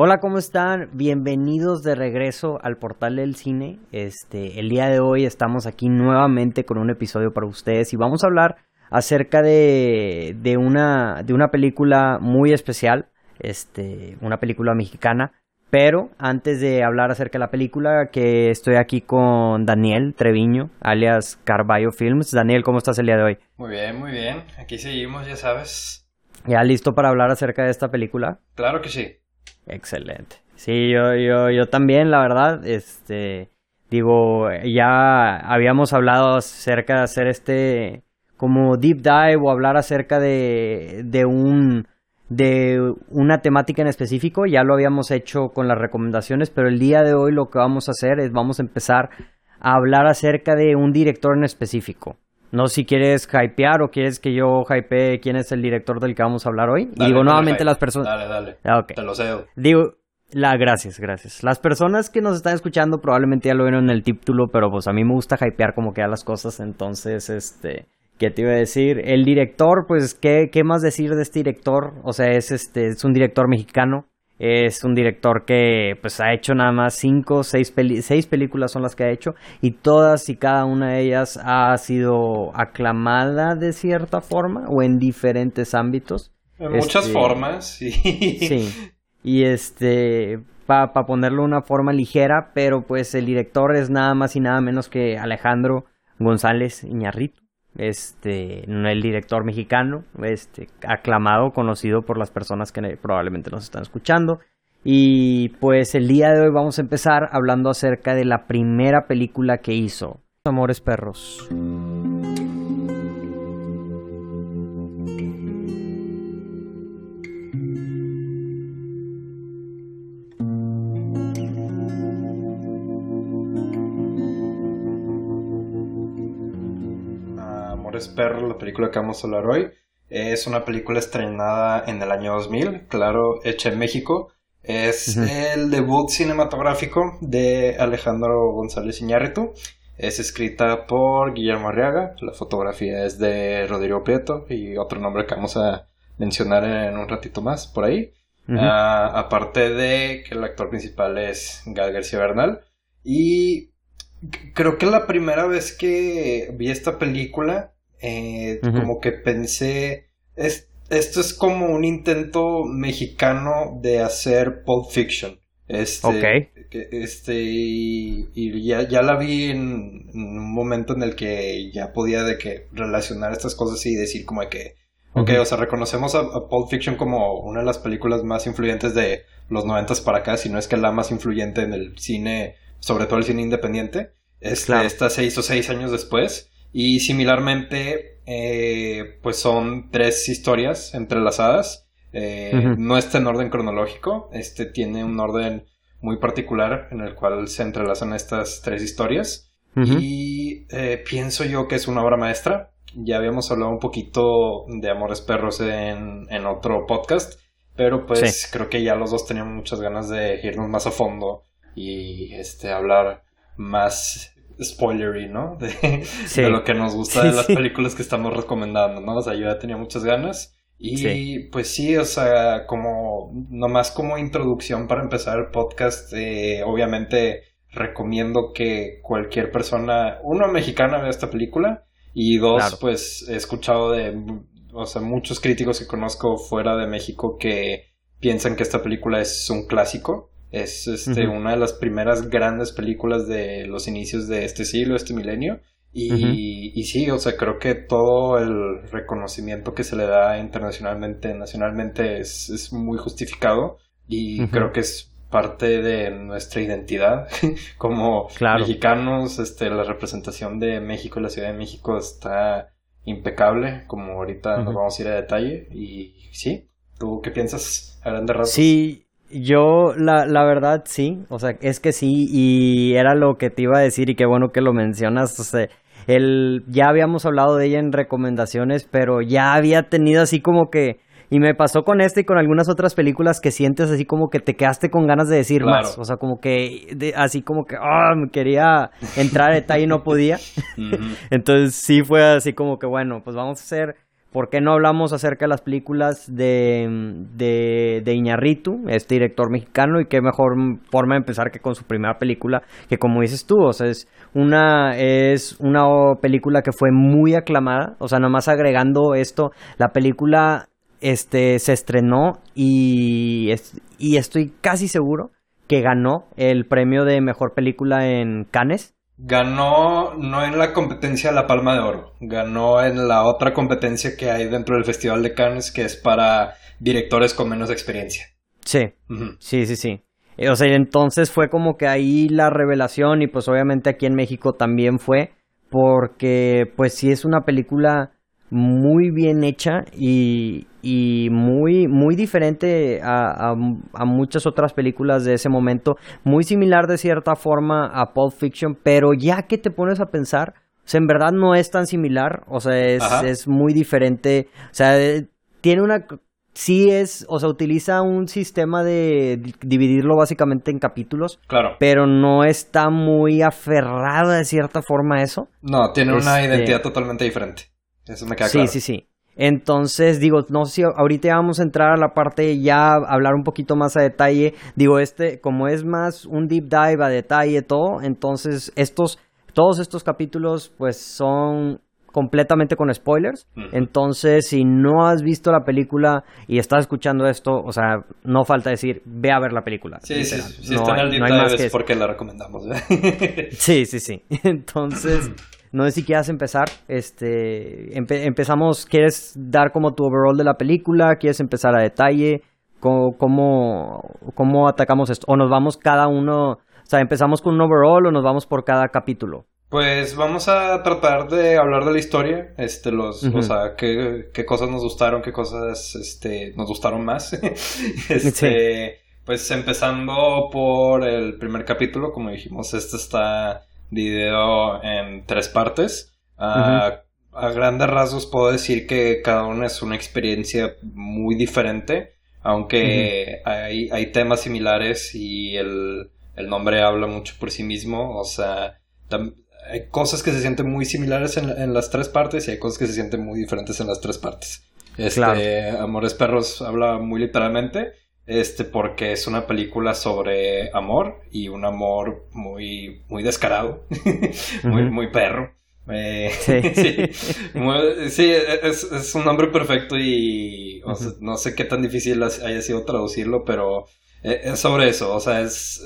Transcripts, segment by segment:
Hola, ¿cómo están? Bienvenidos de regreso al portal del cine. Este, el día de hoy estamos aquí nuevamente con un episodio para ustedes y vamos a hablar acerca de, de una de una película muy especial, este, una película mexicana. Pero antes de hablar acerca de la película, que estoy aquí con Daniel Treviño, alias Carballo Films. Daniel, ¿cómo estás el día de hoy? Muy bien, muy bien. Aquí seguimos, ya sabes. ¿Ya listo para hablar acerca de esta película? Claro que sí. Excelente. Sí, yo, yo, yo también, la verdad, este, digo, ya habíamos hablado acerca de hacer este, como deep dive o hablar acerca de, de un, de una temática en específico, ya lo habíamos hecho con las recomendaciones, pero el día de hoy lo que vamos a hacer es vamos a empezar a hablar acerca de un director en específico. No si quieres hypear o quieres que yo hypee quién es el director del que vamos a hablar hoy. Dale, digo, dale, nuevamente hype. las personas... Dale, dale. Ah, ok. Te lo cedo. Digo, la, gracias, gracias. Las personas que nos están escuchando probablemente ya lo vieron en el título, pero pues a mí me gusta hypear como que a las cosas, entonces, este, ¿qué te iba a decir? El director, pues, ¿qué, qué más decir de este director? O sea, es este, es un director mexicano, es un director que, pues, ha hecho nada más cinco, seis, peli seis películas son las que ha hecho, y todas y cada una de ellas ha sido aclamada de cierta forma, o en diferentes ámbitos. En muchas Este, formas, sí. Sí. Y este, para ponerlo de una forma ligera, pero pues el director es nada más y nada menos que Alejandro González Iñarrito. Este, el director mexicano, este, aclamado, conocido por las personas que probablemente nos están escuchando. Y pues el día de hoy vamos a empezar hablando acerca de la primera película que hizo, Amores Perros. La película que vamos a hablar hoy, es una película estrenada en el año 2000, claro, hecha en México. Es el debut cinematográfico de Alejandro González Iñárritu. Es escrita por Guillermo Arriaga. La fotografía es de Rodrigo Prieto y otro nombre que vamos a mencionar en un ratito más por ahí. Ah, aparte de que el actor principal es Gal García Bernal. Y creo que la primera vez que vi esta película, eh, como que pensé, es, esto es como un intento mexicano de hacer Pulp Fiction. Este, Ok. que- este, y, y ya, ya la vi en, en un momento en el que ya podía de que relacionar estas cosas y decir como de que Ok, o sea, reconocemos a, a Pulp Fiction como una de las películas más influyentes de los noventas para acá, si no es que la más influyente en el cine, sobre todo el cine independiente. Este, Claro. Esta se hizo seis años después. Y similarmente, eh, pues son tres historias entrelazadas. Eh. No está en orden cronológico, este tiene un orden muy particular en el cual se entrelazan estas tres historias. Y eh, pienso yo que es una obra maestra. Ya habíamos hablado un poquito de Amores Perros en, en otro podcast, pero pues Sí. creo que ya los dos teníamos muchas ganas de irnos más a fondo y este hablar más spoilery, ¿no? De, Sí. de lo que nos gusta de las películas que estamos recomendando, ¿no? O sea, yo ya tenía muchas ganas. Y Sí. pues sí, o sea, como nomás como introducción para empezar el podcast, eh, obviamente recomiendo que cualquier persona, uno mexicana vea esta película y dos, Claro. pues he escuchado de, o sea, muchos críticos que conozco fuera de México que piensan que esta película es un clásico. Es este, una de las primeras grandes películas de los inicios de este siglo, este milenio. Y, y sí, o sea, creo que todo el reconocimiento que se le da internacionalmente, nacionalmente, es, es muy justificado. Y creo que es parte de nuestra identidad como Claro. mexicanos. Este, la representación de México, la Ciudad de México está impecable, como ahorita nos Ujú. vamos a ir a detalle. Y sí, ¿tú qué piensas a grandes rasgos? Sí, yo la, la verdad sí, o sea, es que sí, y era lo que te iba a decir y qué bueno que lo mencionas, o sea, el, ya habíamos hablado de ella en recomendaciones, pero ya había tenido así como que, y me pasó con esta y con algunas otras películas que sientes así como que te quedaste con ganas de decir Claro. más, o sea, como que, de- así como que, ah, me quería entrar a detalle y no podía. Entonces sí fue así como que bueno, pues vamos a hacer ¿por qué no hablamos acerca de las películas de, de, de Iñarritu, este director mexicano? Y qué mejor forma de empezar que con su primera película, que como dices tú, o sea, es una, es una película que fue muy aclamada, o sea, nomás agregando esto, la película este, se estrenó y, y estoy casi seguro que ganó el premio de mejor película en Cannes. Ganó no en la competencia La Palma de Oro, ganó en la otra competencia que hay dentro del Festival de Cannes, que es para directores con menos experiencia. Sí, sí, sí, sí. O sea, entonces fue como que ahí la revelación y pues obviamente aquí en México también fue, porque pues sí es una película muy bien hecha y, y muy, muy diferente a, a, muchas otras películas de ese momento, muy similar de cierta forma a Pulp Fiction, pero ya que te pones a pensar, o sea, en verdad no es tan similar, o sea, es, es muy diferente, o sea, tiene una... Sí es, o sea, utiliza un sistema de dividirlo básicamente en capítulos. Claro. Pero no está muy aferrado de cierta forma a eso. No, tiene una este identidad totalmente diferente. Eso me queda sí, Sí, sí, sí. Entonces, digo, no sé si ahorita vamos a entrar a la parte ya, hablar un poquito más a detalle. Digo, este, como es más un deep dive a detalle todo, entonces estos, todos estos capítulos, pues son completamente con spoilers. Entonces, si no has visto la película y estás escuchando esto, o sea, no falta decir, ve a ver la película. Sí, sí, si está en el deep dive es porque la recomendamos. sí, sí, sí. Entonces... No sé si quieras empezar. Este, empezamos, ¿quieres dar como tu overall de la película? ¿Quieres empezar a detalle? ¿Cómo, cómo, atacamos esto? ¿O nos vamos cada uno, o sea, empezamos con un overall o nos vamos por cada capítulo? Pues vamos a tratar de hablar de la historia, este, los, o sea, qué, qué, cosas nos gustaron, qué cosas, este, nos gustaron más. este, pues empezando por el primer capítulo, como dijimos, este está dividido en tres partes. a grandes rasgos puedo decir que cada una es una experiencia muy diferente, aunque hay, hay, temas similares y el, el, nombre habla mucho por sí mismo. O sea, hay cosas que se sienten muy similares en, en, las tres partes y hay cosas que se sienten muy diferentes en las tres partes. Este, Amores Perros habla muy literalmente este porque es una película sobre amor y un amor muy muy descarado muy muy perro. Eh, sí, sí, es, un nombre perfecto y no sé qué tan difícil haya sido traducirlo pero eh, es sobre eso o sea es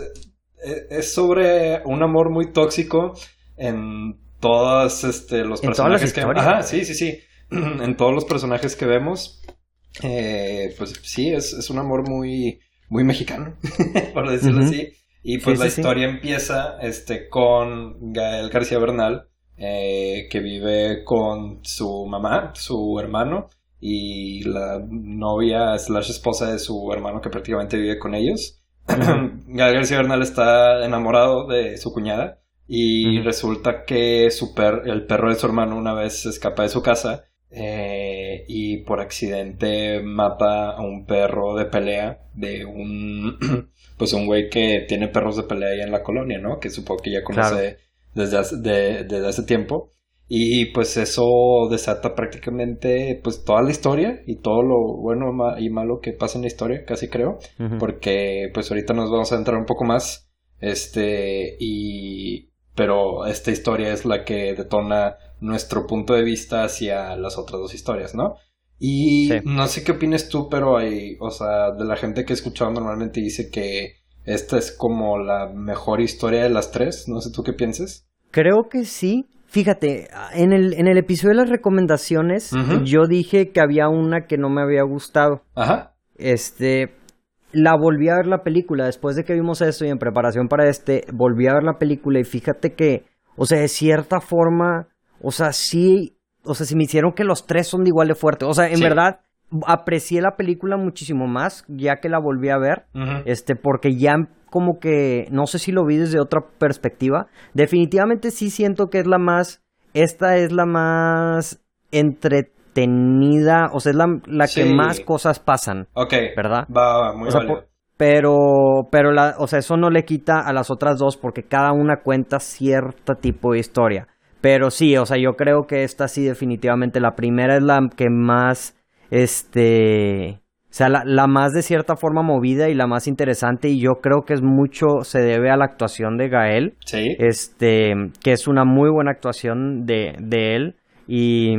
eh, es sobre un amor muy tóxico en todos este los personajes que ajá sí sí sí. En todos los personajes que vemos eh, pues sí, es, es, un amor muy, muy mexicano, por decirlo así. Y pues la historia empieza este, con Gael García Bernal, eh, que vive con su mamá, su hermano, y la novia slash esposa de su hermano que prácticamente vive con ellos. Gael García Bernal está enamorado de su cuñada y resulta que su el perro de su hermano una vez se escapa de su casa eh, y por accidente mata a un perro de pelea de un pues un güey que tiene perros de pelea ahí en la colonia, ¿no? Que supongo que ya conoce desde, hace, desde hace tiempo. Y pues eso desata prácticamente pues toda la historia y todo lo bueno y malo que pasa en la historia, casi creo. Porque pues ahorita nos vamos a entrar un poco más. Este, y... Pero esta historia es la que detona nuestro punto de vista hacia las otras dos historias, ¿no? Y no sé qué opinas tú, pero hay, o sea, de la gente que he escuchado normalmente dice que esta es como la mejor historia de las tres, no sé tú qué pienses. Creo que sí. Fíjate, en el, en el episodio de las recomendaciones, yo dije que había una que no me había gustado. Ajá. Este, la volví a ver la película después de que vimos esto y en preparación para este, volví a ver la película y fíjate que, o sea, de cierta forma, o sea, sí, o sea, si me hicieron que los tres son de igual de fuerte. O sea, en verdad, aprecié la película muchísimo más ya que la volví a ver. Este, porque ya como que, no sé si lo vi desde otra perspectiva. Definitivamente sí siento que es la más, esta es la más entretenida, o sea, es la, la que más cosas pasan. Ok. ¿Verdad? Va, muy pero, pero la, o sea, eso no le quita a las otras dos porque cada una cuenta cierto tipo de historia. Pero sí, o sea, yo creo que esta sí definitivamente la primera es la que más, este, o sea, la, la, más de cierta forma movida y la más interesante y yo creo que es mucho, se debe a la actuación de Gael. Sí. Este, que es una muy buena actuación de, de él y...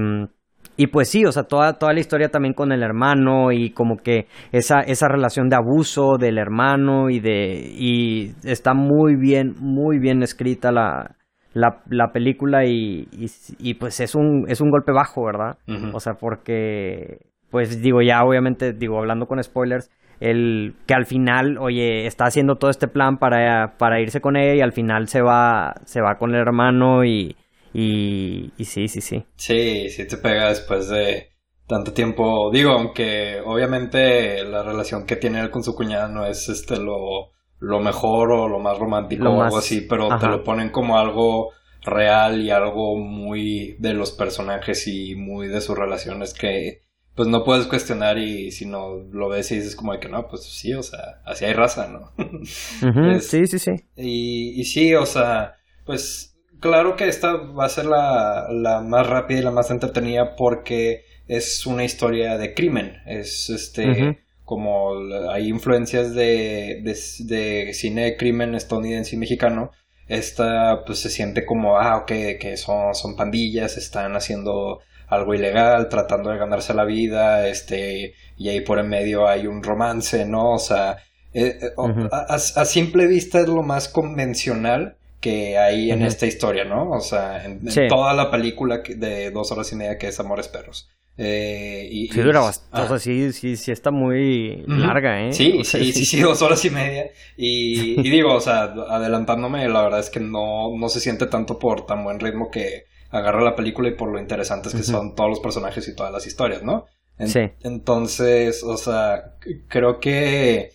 Y pues sí, o sea, toda, toda la historia también con el hermano y como que esa, esa relación de abuso del hermano y de... Y está muy bien, muy bien escrita la, la, la película y, y, y, pues es un, es un golpe bajo, ¿verdad? Uh -huh. O sea, porque, pues digo, ya obviamente, digo, hablando con spoilers, el que al final, oye, está haciendo todo este plan para, para irse con ella y al final se va, se va con el hermano y y, y sí, sí, sí. Sí, sí te pega después de tanto tiempo. Digo, aunque obviamente la relación que tiene él con su cuñada no es este lo, lo mejor o lo más romántico Lo o más- algo así, pero te lo ponen como algo real y algo muy de los personajes y muy de sus relaciones que pues no puedes cuestionar y si no lo ves y dices como de que no, pues sí, o sea, así hay raza, ¿no? Es- Sí, sí, sí. Y, y sí, o sea, pues claro que esta va a ser la, la más rápida y la más entretenida porque es una historia de crimen. Es este como hay influencias de, de, de cine de crimen estadounidense y mexicano. Esta pues se siente como, ah, ok, que son, son pandillas, están haciendo algo ilegal, tratando de ganarse la vida, este, y ahí por en medio hay un romance, ¿no? O sea, eh, eh, a simple vista es lo más convencional que hay en esta historia, ¿no? O sea, en, toda la película de dos horas y media que es Amores Perros. Eh, y, Sí dura bastante, ah. o sea, sí, sí, sí está muy larga, ¿eh? Sí, O sea, sí, sí, sí, dos horas y media. Y, y digo, o sea, adelantándome, la verdad es que no, no se siente tanto por tan buen ritmo que agarra la película y por lo interesantes que son todos los personajes y todas las historias, ¿no? En- Sí. Entonces, o sea, creo que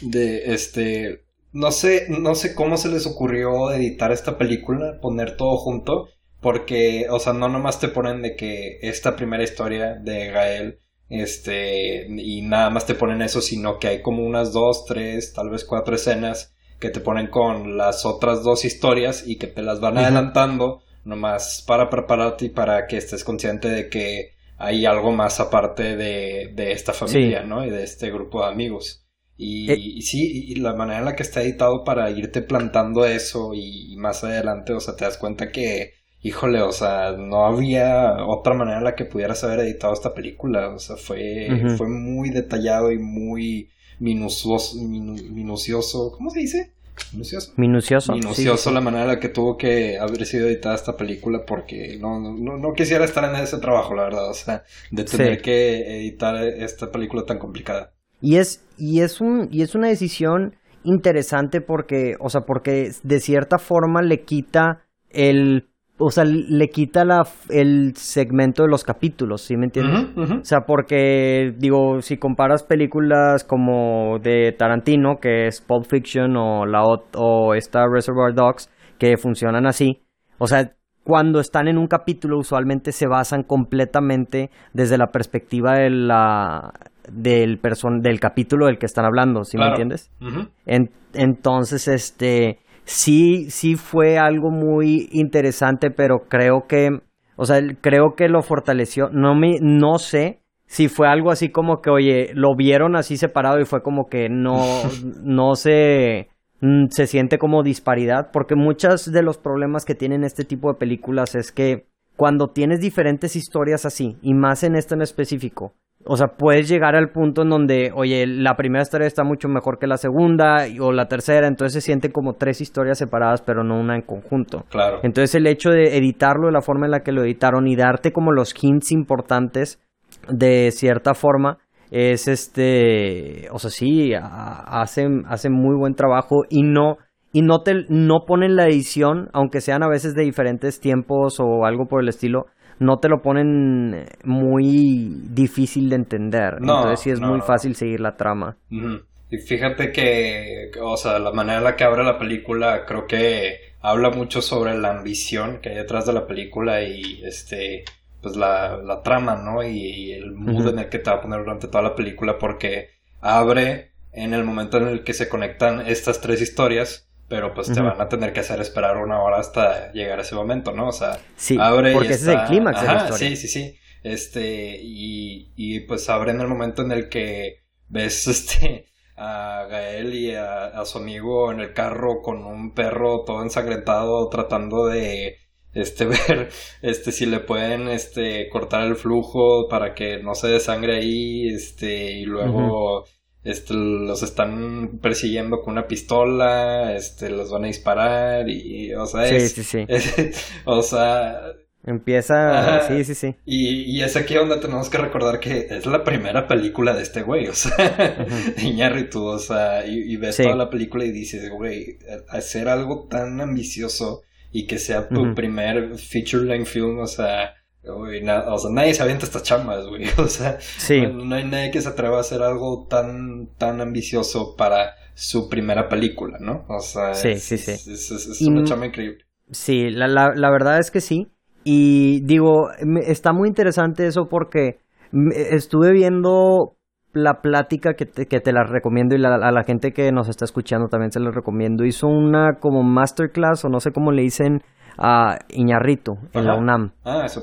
de este no sé, no sé cómo se les ocurrió editar esta película, poner todo junto, porque, o sea, no nomás te ponen de que esta primera historia de Gael, este, y nada más te ponen eso, sino que hay como unas dos, tres, tal vez cuatro escenas que te ponen con las otras dos historias y que te las van Ujú. adelantando, nomás para prepararte y para que estés consciente de que hay algo más aparte de, de esta familia, ¿no? Y de este grupo de amigos. Y, Eh. y sí, y la manera en la que está editado para irte plantando eso y, y más adelante, o sea, te das cuenta que, híjole, o sea, no había otra manera en la que pudieras haber editado esta película, o sea, fue, fue muy detallado y muy minucioso, minu- minucioso, ¿cómo se dice? Minucioso. Minucioso. sí, Minucioso sí. la manera en la que tuvo que haber sido editada esta película porque no, no, no quisiera estar en ese trabajo, la verdad, o sea, de tener Sí. que editar esta película tan complicada. Y es, y es un, y es una decisión interesante porque, o sea, porque de cierta forma le quita el, o sea, le quita la, el segmento de los capítulos, ¿sí me entiendes? O sea, porque, digo, si comparas películas como de Tarantino, que es Pulp Fiction, o, la, o esta Reservoir Dogs, que funcionan así, o sea, cuando están en un capítulo usualmente se basan completamente desde la perspectiva de la, del, person del capítulo del que están hablando, ¿sí Claro. me entiendes? En- entonces, este, sí, sí fue algo muy interesante, pero creo que, o sea, creo que lo fortaleció. No me, no sé si fue algo así como que, oye, lo vieron así separado y fue como que no, no se, mm, se siente como disparidad, porque muchos de los problemas que tienen este tipo de películas es que cuando tienes diferentes historias así, y más en esta en específico, o sea, puedes llegar al punto en donde, oye, la primera historia está mucho mejor que la segunda o la tercera, entonces se sienten como tres historias separadas, pero no una en conjunto. Claro. Entonces el hecho de editarlo de la forma en la que lo editaron y darte como los hints importantes de cierta forma es este, o sea, sí, hacen, hacen muy buen trabajo y no y no te no ponen la edición, aunque sean a veces de diferentes tiempos o algo por el estilo, no te lo ponen muy difícil de entender. No, Entonces sí es no, muy no. fácil seguir la trama. Y fíjate que, o sea, la manera en la que abre la película creo que habla mucho sobre la ambición que hay detrás de la película y este, pues la, la trama, ¿no? Y, el mood en el que te va a poner durante toda la película porque abre en el momento en el que se conectan estas tres historias, pero pues te van a tener que hacer esperar una hora hasta llegar a ese momento, ¿no? O sea, sí, abre porque ese es el clímax de la historia. Sí, sí, sí. Este, y, y pues abre en el momento en el que ves este a Gael y a, su amigo en el carro con un perro todo ensangrentado tratando de este ver este si le pueden este cortar el flujo para que no se desangre ahí este y luego este los están persiguiendo con una pistola este los van a disparar y o sea sí, sí, sí. o sea Empieza, sí, sí, sí. Y, y, es aquí donde tenemos que recordar que es la primera película de este güey, o sea, Iñárritu, o sea, y, ves toda la película y dices, güey, hacer algo tan ambicioso y que sea tu primer feature length film, o sea, güey, o sea, nadie se avienta estas chambas, güey, o sea, no, hay nadie que se atreva a hacer algo tan, tan ambicioso para su primera película, ¿no? O sea, sí, sí, sí. es, una chamba increíble. Sí, la, la, la verdad es que sí. Y digo, está muy interesante eso porque estuve viendo la plática que te, que te la recomiendo y a la gente que nos está escuchando también se la recomiendo. Hizo una como masterclass o no sé cómo le dicen a Iñarrito en la UNAM. Ah, eso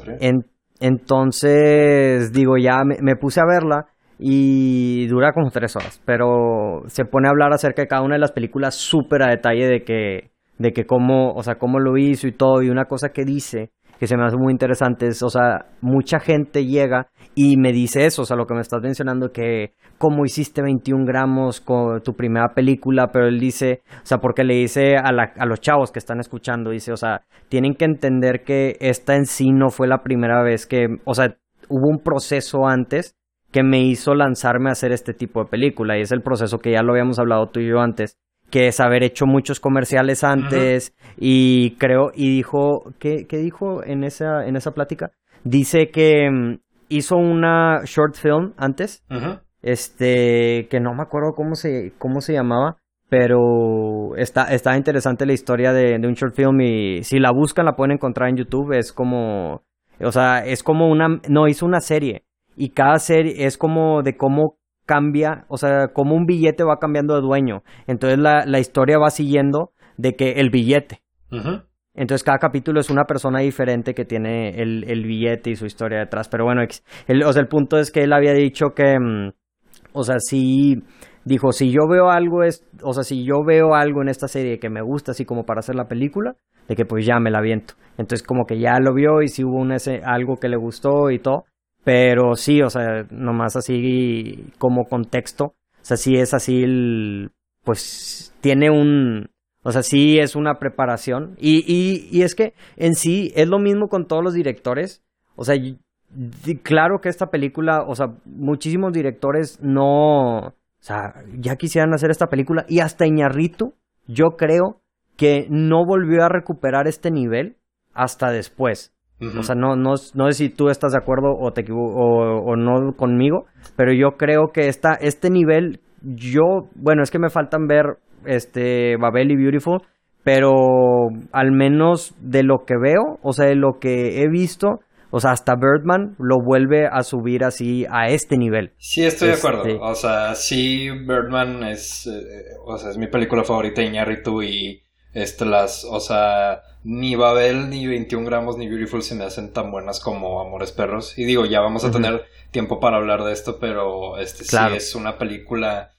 entonces, digo, ya me, puse a verla y dura como tres horas, pero se pone a hablar acerca de cada una de las películas súper a detalle de que, de que cómo, o sea, cómo lo hizo y todo. Y una cosa que dice que se me hace muy interesante. Es, o sea, mucha gente llega y me dice eso, o sea, lo que me estás mencionando, que cómo hiciste 21 gramos con tu primera película, pero él dice, o sea, porque le dice a, la, a los chavos que están escuchando, dice, o sea, tienen que entender que esta en sí no fue la primera vez que, o sea, hubo un proceso antes que me hizo lanzarme a hacer este tipo de película y es el proceso que ya lo habíamos hablado tú y yo antes que es haber hecho muchos comerciales antes y creo y dijo ¿qué, ¿qué, dijo en esa en esa plática dice que hizo una short film antes este que no me acuerdo cómo se cómo se llamaba pero está está interesante la historia de, de un short film y si la buscan la pueden encontrar en YouTube es como o sea es como una no hizo una serie y cada serie es como de cómo cambia, o sea, como un billete va cambiando de dueño. Entonces la, la historia va siguiendo de que el billete. Entonces cada capítulo es una persona diferente que tiene el, el billete y su historia detrás. Pero bueno, el, o sea, el punto es que él había dicho que, mm, o sea, si dijo, si yo veo algo, es, o sea, si yo veo algo en esta serie que me gusta, así como para hacer la película, de que pues ya me la viento. Entonces como que ya lo vio y si hubo un ese, algo que le gustó y todo. Pero sí, o sea, nomás así como contexto. O sea, sí es así el, pues tiene un, o sea, sí es una preparación. Y, y, y es que en sí es lo mismo con todos los directores. O sea, claro que esta película, o sea, muchísimos directores no, o sea, ya quisieran hacer esta película. Y hasta Iñarritu, yo creo que no volvió a recuperar este nivel hasta después. O sea, no, no, no sé si tú estás de acuerdo o, te o, o no conmigo, pero yo creo que esta, este nivel, yo, bueno, es que me faltan ver este Babel y Beautiful, pero al menos de lo que veo, o sea, de lo que he visto, o sea, hasta Birdman lo vuelve a subir así a este nivel. Sí, estoy de acuerdo. Este o sea, sí, Birdman es, eh, o sea, es mi película favorita, Iñárritu, y este, las, o sea, ni Babel, ni 21 gramos, ni Beautiful se me hacen tan buenas como Amores Perros. Y digo, ya vamos a tener tiempo para hablar de esto, pero este sí es una película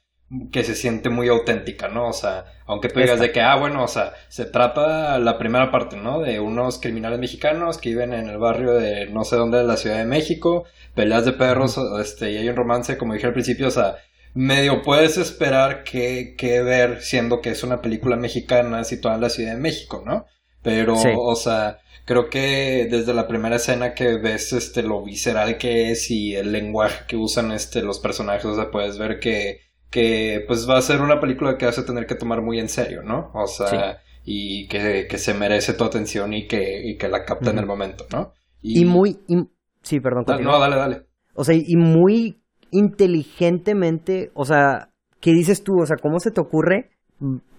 que se siente muy auténtica, ¿no? O sea, aunque tú digas de que, ah, bueno, o sea, se trata la primera parte, ¿no? De unos criminales mexicanos que viven en el barrio de no sé dónde de la Ciudad de México, peleas de perros, este, y hay un romance, como dije al principio, o sea, medio puedes esperar que, que ver, siendo que es una película mexicana situada en la Ciudad de México, ¿no? Pero, o sea, creo que desde la primera escena que ves este lo visceral que es y el lenguaje que usan este los personajes, o sea, puedes ver que, que pues va a ser una película que vas a tener que tomar muy en serio, ¿no? O sea, y que, que, se merece tu atención y que, y que la capta en el momento, ¿no? Y, muy... sí, perdón. no, dale, dale. O sea, y muy inteligentemente, o sea, ¿qué dices tú? O sea, ¿cómo se te ocurre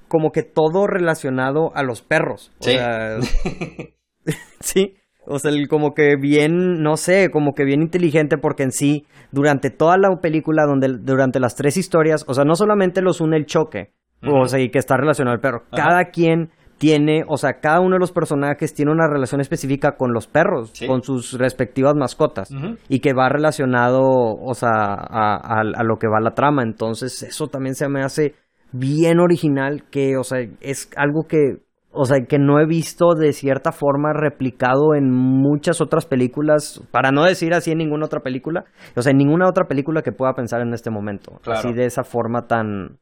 como que todo relacionado a los perros? O sí. Sea, sí. O sea, como que bien, no sé, como que bien inteligente porque en sí, durante toda la película, donde, durante las tres historias, o sea, no solamente los une el choque, o sea, y que está relacionado al perro. Cada quien tiene, o sea, cada uno de los personajes tiene una relación específica con los perros, con sus respectivas mascotas, y que va relacionado, o sea, a, a, lo que va la trama. Entonces, eso también se me hace bien original, que, o sea, es algo que o sea, que no he visto de cierta forma replicado en muchas otras películas, para no decir así en ninguna otra película, o sea, en ninguna otra película que pueda pensar en este momento, así de esa forma tan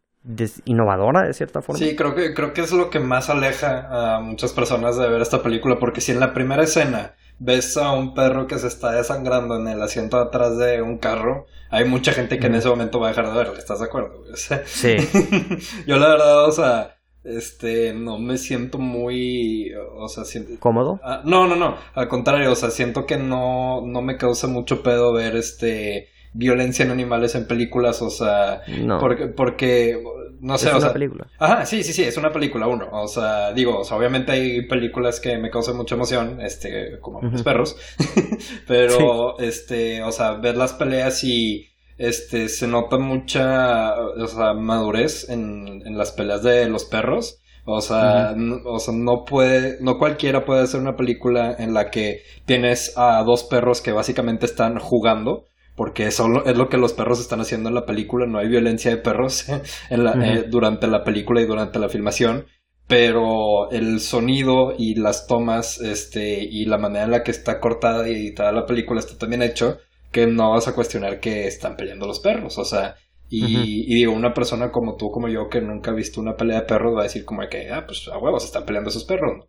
innovadora de cierta forma. Sí, creo que creo que es lo que más aleja a muchas personas de ver esta película, porque si en la primera escena ves a un perro que se está desangrando en el asiento atrás de un carro, hay mucha gente que en ese momento va a dejar de verlo, ¿estás de acuerdo? Sí. Yo la verdad, o sea, este, no me siento muy, o sea, siento... ¿Cómodo? Ah, no, no, no, al contrario, o sea, siento que no, no me causa mucho pedo ver, este, violencia en animales en películas, o sea, no. porque, porque, no sé, es o una película. Ajá, sí, sí, sí, es una película, uno, o sea, digo, o sea, obviamente hay películas que me causan mucha emoción, este, como los perros, pero, este, o sea, ver las peleas y este, se nota mucha, o sea, madurez en, en las peleas de los perros. O sea, no, o sea, no puede, no cualquiera puede hacer una película en la que tienes a dos perros que básicamente están jugando, porque eso es lo que los perros están haciendo en la película, no hay violencia de perros en la, eh, durante la película y durante la filmación, pero el sonido y las tomas, este, y la manera en la que está cortada y editada la película está también hecho que no vas a cuestionar que están peleando los perros, o sea, y, digo, una persona como tú, como yo, que nunca ha visto una pelea de perros, va a decir como que, ah, pues a huevos, están peleando esos perros.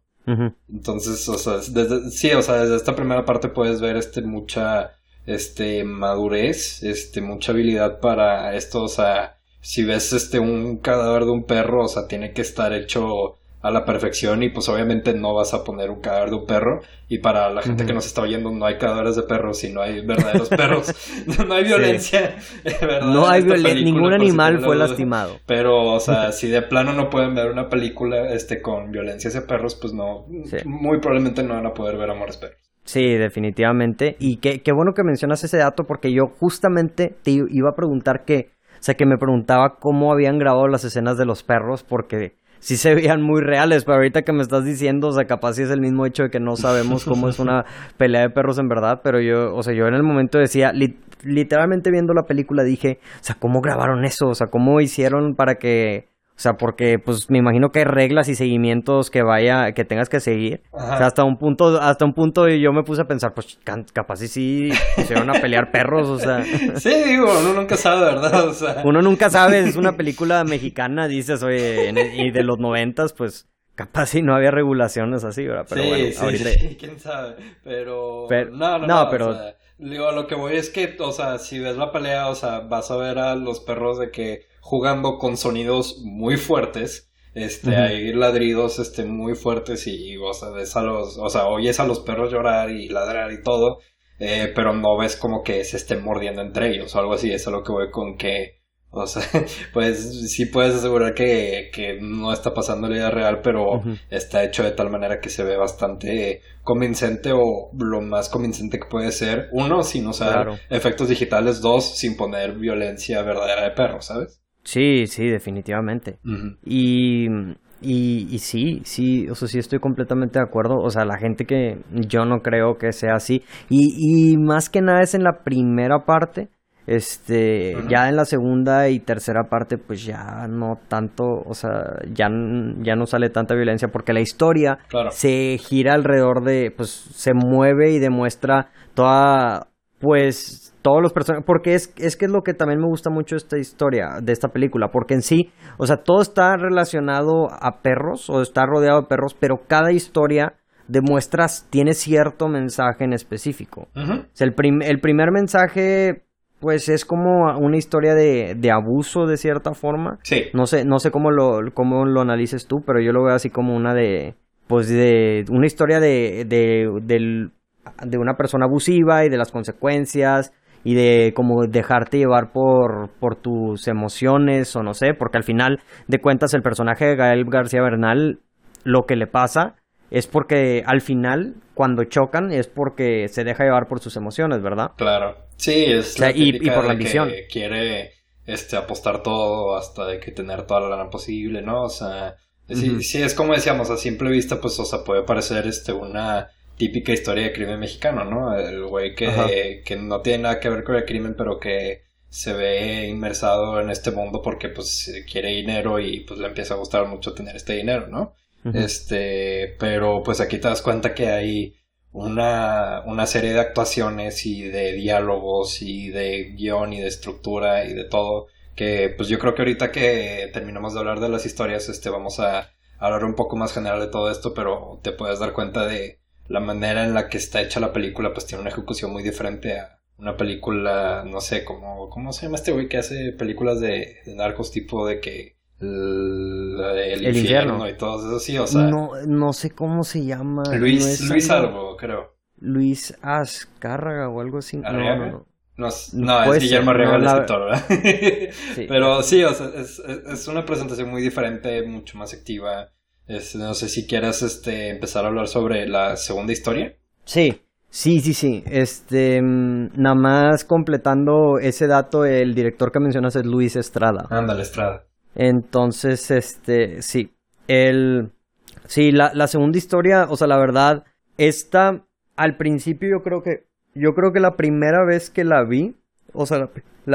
Entonces, o sea, desde, sí, o sea, desde esta primera parte puedes ver este mucha, este, madurez, este, mucha habilidad para esto, o sea, si ves este un cadáver de un perro, o sea, tiene que estar hecho a la perfección y pues obviamente no vas a poner un cadáver de un perro. Y para la gente que nos está oyendo no hay cadáveres de perros y no hay verdaderos perros. No hay violencia no hay violencia ningún animal fue lastimado. Pero o sea si de plano no pueden ver una película este con violencia hacia perros pues no muy probablemente no van a poder ver amores perros. Sí, definitivamente. Y qué, qué bueno que mencionas ese dato porque yo justamente te iba a preguntar que, o sea, que me preguntaba cómo habían grabado las escenas de los perros porque sí se veían muy reales, pero ahorita que me estás diciendo, o sea, capaz sí es el mismo hecho de que no sabemos cómo es una pelea de perros en verdad, pero yo, o sea, yo en el momento decía, literalmente viendo la película dije, o sea, ¿cómo grabaron eso? O sea, ¿cómo hicieron para que o sea, porque pues me imagino que hay reglas y seguimientos que vaya, que tengas que seguir. O sea, hasta un punto, hasta un punto yo me puse a pensar, pues capaz y sí pusieron a pelear perros, o sea. Sí, digo, uno nunca sabe, ¿verdad? O sea. Uno nunca sabe, es una película mexicana, dices, oye, y de los noventas, pues capaz si no había regulaciones así, ¿verdad? Pero sí, bueno, sí, ahorita... sí, quién sabe. Pero, no, no, no, pero digo, lo que voy es que, o sea, si ves la pelea, o sea, vas a ver a los perros de que jugando con sonidos muy fuertes. Este, hay ladridos, este, muy fuertes y, o sea, ves a los, o sea, oyes a los perros llorar y ladrar y todo, eh, pero no ves como que se estén mordiendo entre ellos o algo así, es a lo que voy con que, o sea, pues sí puedes asegurar que, que no está pasando en la vida real, pero está hecho de tal manera que se ve bastante convincente o lo más convincente que puede ser. Uno, sin usar efectos digitales. Dos, sin poner violencia verdadera de perro, ¿sabes? Sí, sí, definitivamente. y, y, y, sí, sí, o sea, sí estoy completamente de acuerdo. O sea, la gente que yo no creo que sea así. Y, y más que nada es en la primera parte. Este, ya en la segunda y tercera parte, pues ya no tanto, o sea, ya, ya no sale tanta violencia porque la historia se gira alrededor de, pues se mueve y demuestra toda, pues todos los personajes, porque es, es que es lo que también me gusta mucho esta historia, de esta película, porque en sí, o sea, todo está relacionado a perros, o está rodeado de perros, pero cada historia demuestra, tiene cierto mensaje en específico. o sea, el, el primer mensaje, pues es como una historia de, de abuso de cierta forma. Sí. No sé, no sé cómo lo, cómo lo analices tú, pero yo lo veo así como una de, pues de, una historia de, de, de una persona abusiva y de las consecuencias y de como dejarte llevar por, por tus emociones o no sé, porque al final de cuentas el personaje de Gael García Bernal lo que le pasa es porque al final cuando chocan es porque se deja llevar por sus emociones, ¿verdad? Claro. Sí, es y, por la ambición. quiere este, apostar todo hasta de que tener toda la lana posible, ¿no? O sea, sí, sí, es como decíamos, a simple vista, pues, o sea, puede parecer, este, una típica historia de crimen mexicano, ¿no? El güey que, que no tiene nada que ver con el crimen, pero que se ve inmersado en este mundo porque pues quiere dinero y pues le empieza a gustar mucho tener este dinero, ¿no? Este, pero pues aquí te das cuenta que hay una, una serie de actuaciones y de diálogos y de guion y de estructura y de todo que pues yo creo que ahorita que terminamos de hablar de las historias este vamos a hablar un poco más general de todo esto pero te puedes dar cuenta de la manera en la que está hecha la película pues tiene una ejecución muy diferente a una película, no sé, como, ¿cómo se llama este güey que hace películas de, narcos tipo de que el, infierno, y todo eso, sí, o sea. No, no sé cómo se llama. Luis, Luis algo, creo. Luis Azcárraga o algo así. No, no, no. No, es Guillermo Arriaga el escritor, ¿verdad? Pero sí, o sea, es, es, una presentación muy diferente, mucho más activa. No sé si quieras este, empezar a hablar sobre la segunda historia. Sí, Sí, sí, sí. Este, mm, nada más completando ese dato, el director que mencionas es Luis Estrada. Ándale, Estrada. Entonces, este, sí. El, sí, la, la segunda historia, o sea, la verdad, esta, al principio yo creo que, yo creo que la primera vez que la vi, o sea, la,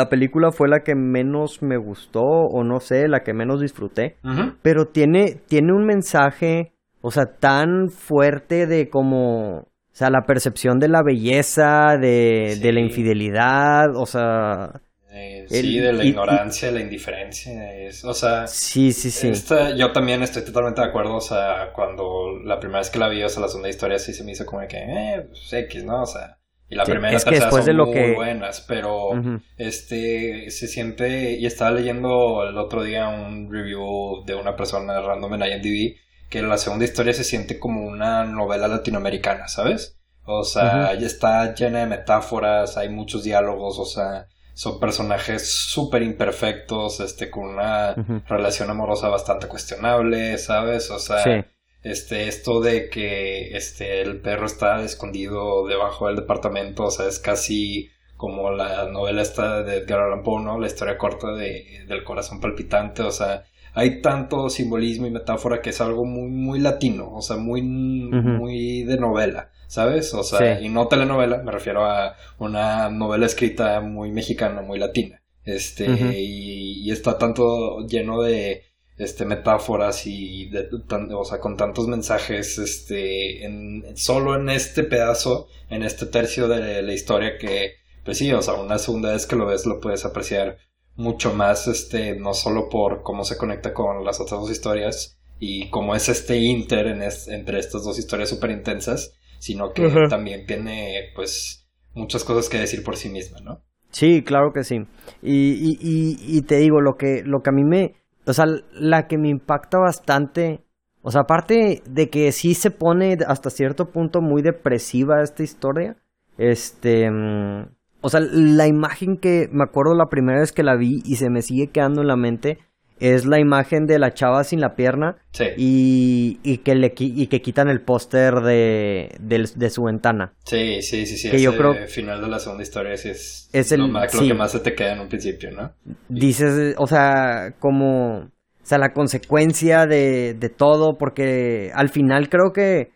película fue la que menos me gustó, o no sé, la que menos disfruté. Pero tiene, tiene un mensaje, o sea, tan fuerte de como o sea, la percepción de la belleza, de, de la infidelidad, o sea... Eh, sí, de la ignorancia, de la indiferencia, es, o sea... Sí, sí, sí. yo también estoy totalmente de acuerdo, o sea, cuando la primera vez que la vi, o sea, la segunda historia sí se me hizo como que, eh, pues X, ¿no? O sea, y la primera es que después son de lo muy buenas, pero este se siente y estaba leyendo el otro día un review de una persona random en IMDb que la segunda historia se siente como una novela latinoamericana, ¿sabes? O sea, ya está llena de metáforas, hay muchos diálogos, o sea, son personajes súper imperfectos, este, con una relación amorosa bastante cuestionable, ¿sabes? O sea, este, esto de que, este, el perro está escondido debajo del departamento, o sea, es casi como la novela esta de Edgar Allan Poe, ¿no? La historia corta de, del corazón palpitante, o sea, hay tanto simbolismo y metáfora que es algo muy, muy latino, o sea, muy, muy de novela, ¿sabes? O sea, y no telenovela, me refiero a una novela escrita muy mexicana, muy latina. Este, y, está tanto lleno de este metáforas y de, o sea, con tantos mensajes este en, solo en este pedazo, en este tercio de la historia que pues sí, o sea, una segunda vez que lo ves lo puedes apreciar mucho más, este, no solo por cómo se conecta con las otras dos historias y cómo es este inter en entre estas dos historias súper intensas, sino que también tiene, pues, muchas cosas que decir por sí misma, ¿no? Sí, claro que sí. Y, y, y, te digo, lo que, lo que a mí me, o sea, la que me impacta bastante, o sea, aparte de que sí se pone hasta cierto punto muy depresiva esta historia, este, mm, o sea, la imagen que me acuerdo la primera vez que la vi y se me sigue quedando en la mente es la imagen de la chava sin la pierna sí. y, y, que le y que quitan el póster de, de, su ventana. Sí, sí, sí, sí. Que yo creo final de la segunda historia sí es, es el, lo, que más se te queda en un principio, ¿no? Dices, o sea, como, o sea, la consecuencia de, de todo, porque al final creo que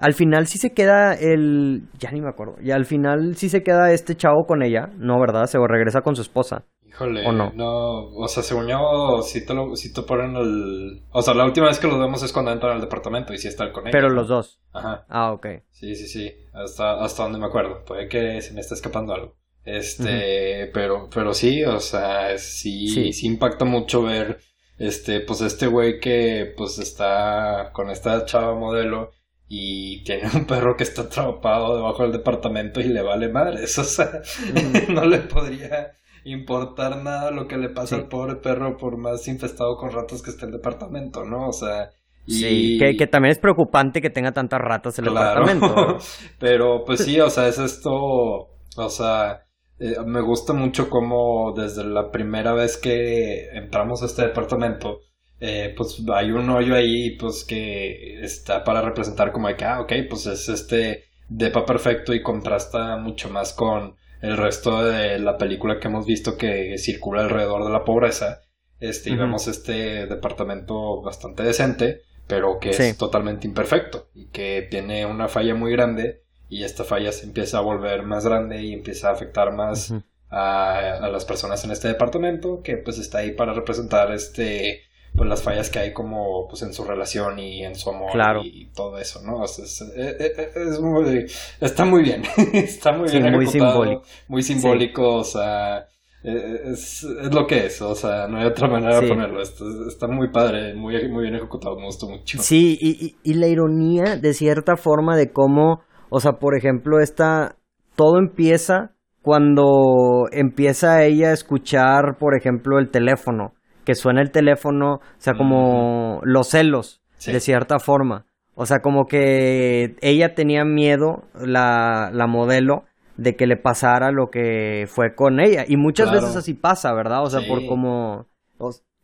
al final sí se queda el. Ya ni me acuerdo. Y al final sí se queda este chavo con ella, ¿no, verdad? Se regresa con su esposa. Híjole, ¿O no? no. O sea, según yo, si te, lo, si te ponen el. O sea, la última vez que los vemos es cuando entran al departamento y sí está con ella. Pero los dos. Ajá. Ah, ok. Sí, sí, sí. Hasta, hasta donde me acuerdo. Puede que se me está escapando algo. Este, pero, pero sí, o sea, sí, sí, sí impacta mucho ver, este, pues este güey que, pues está con esta chava modelo y tiene un perro que está atrapado debajo del departamento y le vale madre. Eso, o sea, mm. no le podría importar nada lo que le pasa al pobre perro por más infestado con ratas que esté el departamento, ¿no? O sea... Y... Sí, que, también es preocupante que tenga tantas ratas en el departamento. Pero pues sí, o sea, es esto, o sea, eh, me gusta mucho como desde la primera vez que entramos a este departamento, eh, pues hay un hoyo ahí, pues que está para representar como de que, ah, ok, pues es este depa perfecto y contrasta mucho más con el resto de la película que hemos visto que circula alrededor de la pobreza. Este, y vemos este departamento bastante decente, pero que es totalmente imperfecto y que tiene una falla muy grande y esta falla se empieza a volver más grande y empieza a afectar más a, las personas en este departamento que pues está ahí para representar este pues las fallas que hay como pues en su relación y en su amor y, todo eso, ¿no? es, eh, eh, eh, muy, está muy bien, está muy bien muy simbólico, muy simbólico, o sea, es, es, lo que es, o sea, no hay otra manera de ponerlo, está, está, muy padre, muy, muy bien ejecutado, me gustó mucho. Sí, y, y la ironía de cierta forma de cómo, o sea, por ejemplo, esta, todo empieza cuando empieza ella a escuchar, por ejemplo, el teléfono, que suena el teléfono, o sea, como los celos, de cierta forma. O sea, como que ella tenía miedo, la, la modelo, de que le pasara lo que fue con ella. Y muchas veces así pasa, ¿verdad? O sea, por como...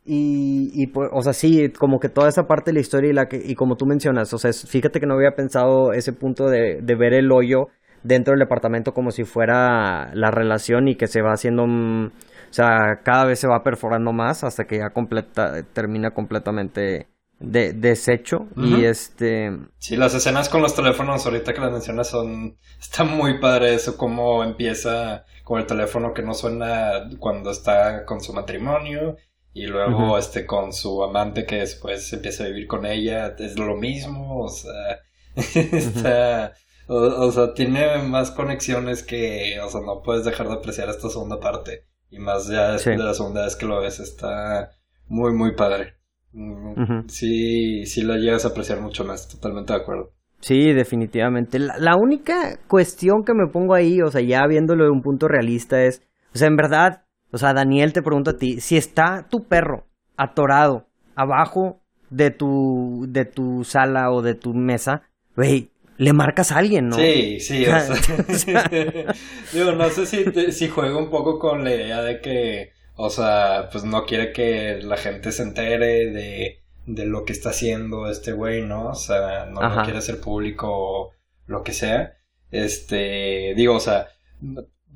y, y pues, o sea, sí, como que toda esa parte de la historia y, la que, y como tú mencionas, o sea, fíjate que no había pensado ese punto de, de ver el hoyo dentro del departamento como si fuera la relación y que se va haciendo, mm, o sea, cada vez se va perforando más hasta que ya completa, termina completamente de, deshecho. Y este... Sí, las escenas con los teléfonos ahorita que las mencionas son... Está muy padre eso, cómo empieza con el teléfono que no suena cuando está con su matrimonio y luego este con su amante que después empieza a vivir con ella, es lo mismo, o sea, está... O, sea, tiene más conexiones que, o sea, no puedes dejar de apreciar esta segunda parte. Y más ya después de la segunda vez que lo ves, está muy, muy padre. Mm, sí, sí la llegas a apreciar mucho más, totalmente de acuerdo. Sí, definitivamente. La, única cuestión que me pongo ahí, o sea, ya viéndolo de un punto realista es, o sea, en verdad, o sea, Daniel te pregunta a ti, si está tu perro atorado abajo de tu, de tu sala o de tu mesa, güey, le marcas a alguien, ¿no? Sí, sí. O sea, digo, no sé si, si juega un poco con la idea de que, o sea, pues no quiere que la gente se entere de, de lo que está haciendo este güey, ¿no? O sea, no, no quiere ser público o lo que sea. Este, digo, o sea,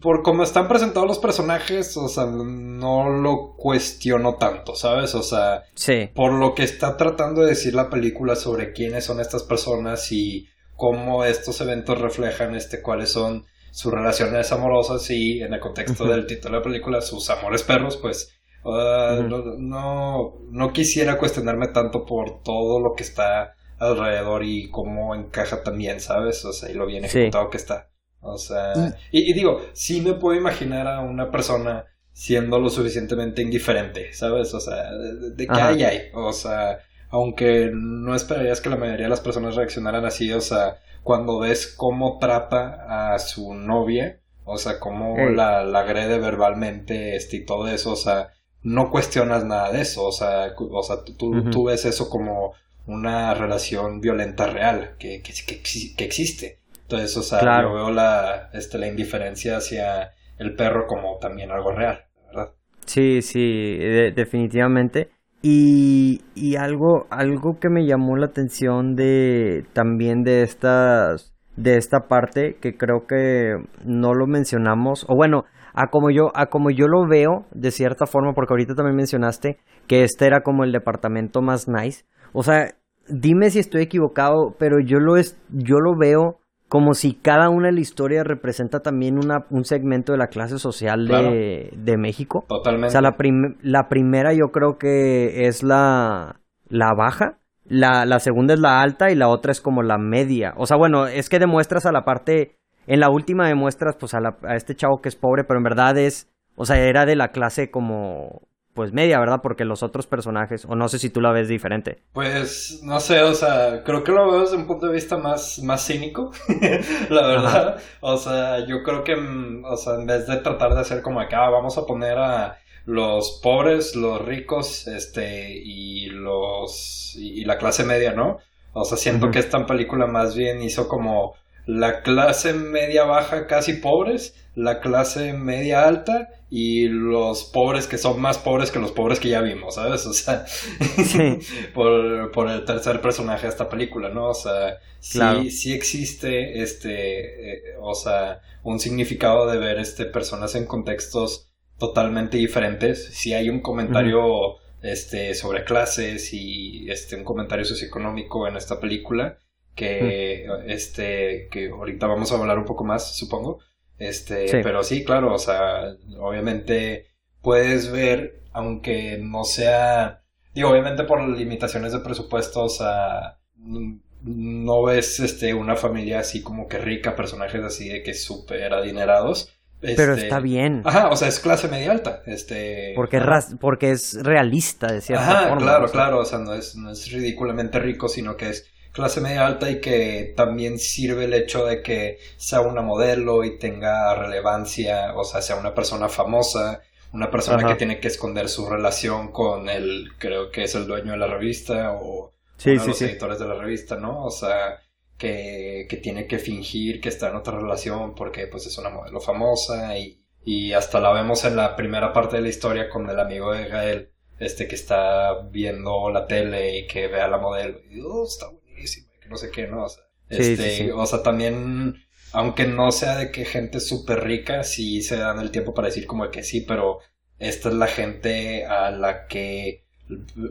por cómo están presentados los personajes, o sea, no lo cuestiono tanto, ¿sabes? O sea, sí. por lo que está tratando de decir la película sobre quiénes son estas personas y cómo estos eventos reflejan este cuáles son sus relaciones amorosas y en el contexto del título de la película sus amores perros pues uh, no, no, quisiera cuestionarme tanto por todo lo que está alrededor y cómo encaja también sabes o sea y lo bien ejecutado que está. O sea y, digo sí me puedo imaginar a una persona siendo lo suficientemente indiferente sabes o sea de, de que hay hay. O sea aunque no esperarías que la mayoría de las personas reaccionaran así, o sea, cuando ves cómo trata a su novia, o sea, cómo la, la, agrede verbalmente este, y todo eso, o sea, no cuestionas nada de eso, o sea, o sea tú, tú ves eso como una relación violenta real que, que, que, existe. Entonces, o sea, yo veo la, este, la indiferencia hacia el perro como también algo real, ¿verdad? Sí, sí, definitivamente. Y, y algo, algo que me llamó la atención de también de estas de esta parte que creo que no lo mencionamos o bueno a como yo a como yo lo veo de cierta forma porque ahorita también mencionaste que este era como el departamento más nice. O sea dime si estoy equivocado pero yo lo es yo lo veo como si cada una de las historias representa también una, un segmento de la clase social de, de México. Totalmente. O sea, la, la primera yo creo que es la, la baja, la, la segunda es la alta y la otra es como la media. O sea, bueno, es que demuestras a la parte, en la última demuestras pues a, la, a este chavo que es pobre, pero en verdad es, o sea, era de la clase como pues media, ¿verdad? Porque los otros personajes, o no sé si tú la ves diferente. Pues no sé, o sea, creo que lo veo desde un punto de vista más, más cínico, la verdad. O sea, yo creo que, o sea, en vez de tratar de hacer como acá, vamos a poner a los pobres, los ricos, este, y los, y, la clase media, ¿no? O sea, siento que esta película más bien hizo como la clase media baja casi pobres, la clase media alta y los pobres que son más pobres que los pobres que ya vimos, ¿sabes? O sea, por, por, el tercer personaje de esta película, ¿no? O sea, sí, sí existe este, eh, o sea, un significado de ver este personas en contextos totalmente diferentes. Si hay un comentario este, sobre clases y este, un comentario socioeconómico en esta película que, este, que ahorita vamos a hablar un poco más, supongo. Este, pero sí, claro, o sea, obviamente puedes ver, aunque no sea, digo, obviamente por limitaciones de presupuesto, o sea, no ves este una familia así como que rica, personajes así de que súper adinerados. Pero este, está bien. Ajá, o sea, es clase media alta. Este, porque, es porque es realista, de cierta ajá, Claro, claro, o sea, no es, no es ridículamente rico, sino que es clase media alta y que también sirve el hecho de que sea una modelo y tenga relevancia, o sea, sea una persona famosa, una persona que tiene que esconder su relación con el, creo que es el dueño de la revista o uno de los editores de la revista, ¿no? O sea, que, que tiene que fingir que está en otra relación porque pues es una modelo famosa y, y hasta la vemos en la primera parte de la historia con el amigo de Gael, este que está viendo la tele y que ve a la modelo y oh, está que no sé qué, ¿no? O sea, este, o sea, también, aunque no sea de que gente súper rica, sí se dan el tiempo para decir como que sí, pero esta es la gente a la que,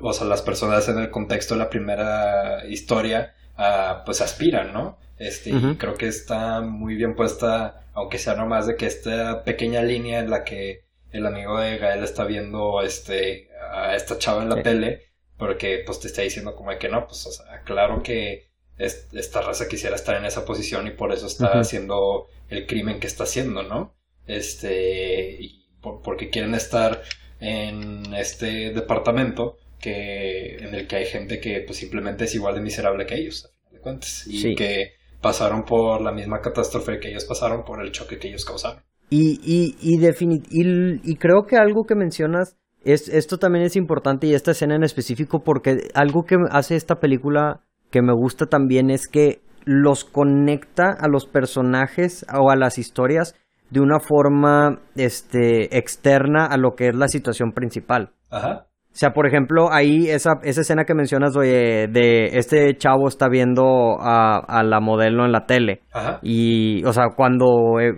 o sea, las personas en el contexto de la primera historia, uh, pues aspiran, ¿no? Este, y creo que está muy bien puesta, aunque sea nomás de que esta pequeña línea en la que el amigo de Gael está viendo este a esta chava en la tele porque pues te está diciendo como de que no, pues o sea, claro que esta raza quisiera estar en esa posición y por eso está haciendo el crimen que está haciendo, ¿no? Este, y porque quieren estar en este departamento que en el que hay gente que pues simplemente es igual de miserable que ellos, a final de cuentas, y que pasaron por la misma catástrofe que ellos pasaron por el choque que ellos causaron. Y, y, y, y, y creo que algo que mencionas es, esto también es importante y esta escena en específico porque algo que hace esta película que me gusta también es que los conecta a los personajes o a las historias de una forma este, externa a lo que es la situación principal. Ajá. O sea, por ejemplo, ahí esa, esa escena que mencionas de, de este chavo está viendo a, a, la modelo en la tele. Ajá. Y, o sea, cuando eh,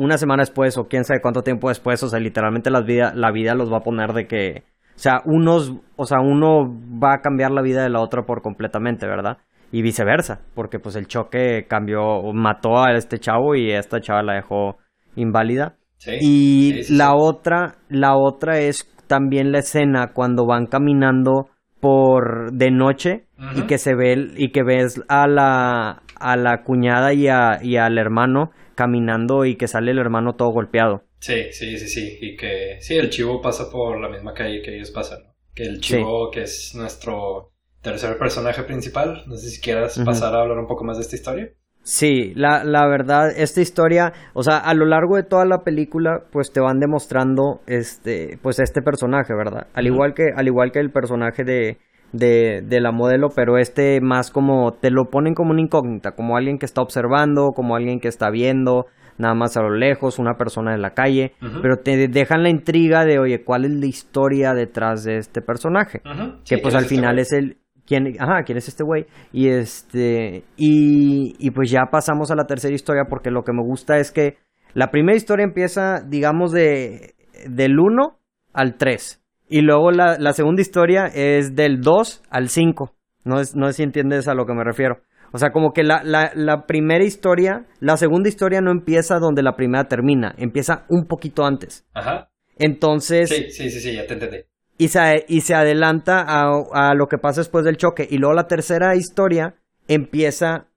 una semana después o quién sabe cuánto tiempo después, o sea, literalmente la vida, la vida los va a poner de que, o sea, unos, o sea, uno va a cambiar la vida de la otra por completamente, ¿verdad? Y viceversa, porque pues el choque cambió, mató a este chavo y esta chava la dejó inválida. Sí, y la otra, la otra es también la escena cuando van caminando por de noche y que se ve y que ves a la a la cuñada y, a, y al hermano caminando y que sale el hermano todo golpeado. Sí, sí, sí, sí. Y que sí, el chivo pasa por la misma calle que ellos pasan. Que el chivo, que es nuestro tercer personaje principal. No sé si quieras pasar a hablar un poco más de esta historia. Sí, la, la verdad, esta historia, o sea, a lo largo de toda la película, pues te van demostrando este, pues este personaje, ¿verdad? Al igual que, al igual que el personaje de, de, de, la modelo, pero este más como te lo ponen como una incógnita, como alguien que está observando, como alguien que está viendo, nada más a lo lejos, una persona en la calle, pero te dejan la intriga de, oye, ¿cuál es la historia detrás de este personaje? que pues al este final es el... ¿Quién, ajá, ¿quién es este güey? Y este... Y, y pues ya pasamos a la tercera historia porque lo que me gusta es que la primera historia empieza, digamos, de del 1 al 3. Y luego la, la segunda historia es del 2 al 5. No, es, no sé si entiendes a lo que me refiero. O sea, como que la, la, la, primera historia, la segunda historia no empieza donde la primera termina, empieza un poquito antes. Ajá. Entonces... Sí, sí, sí, sí, ya te entendí. Y se, y se adelanta a, a lo que pasa después del choque. Y luego la tercera historia empieza,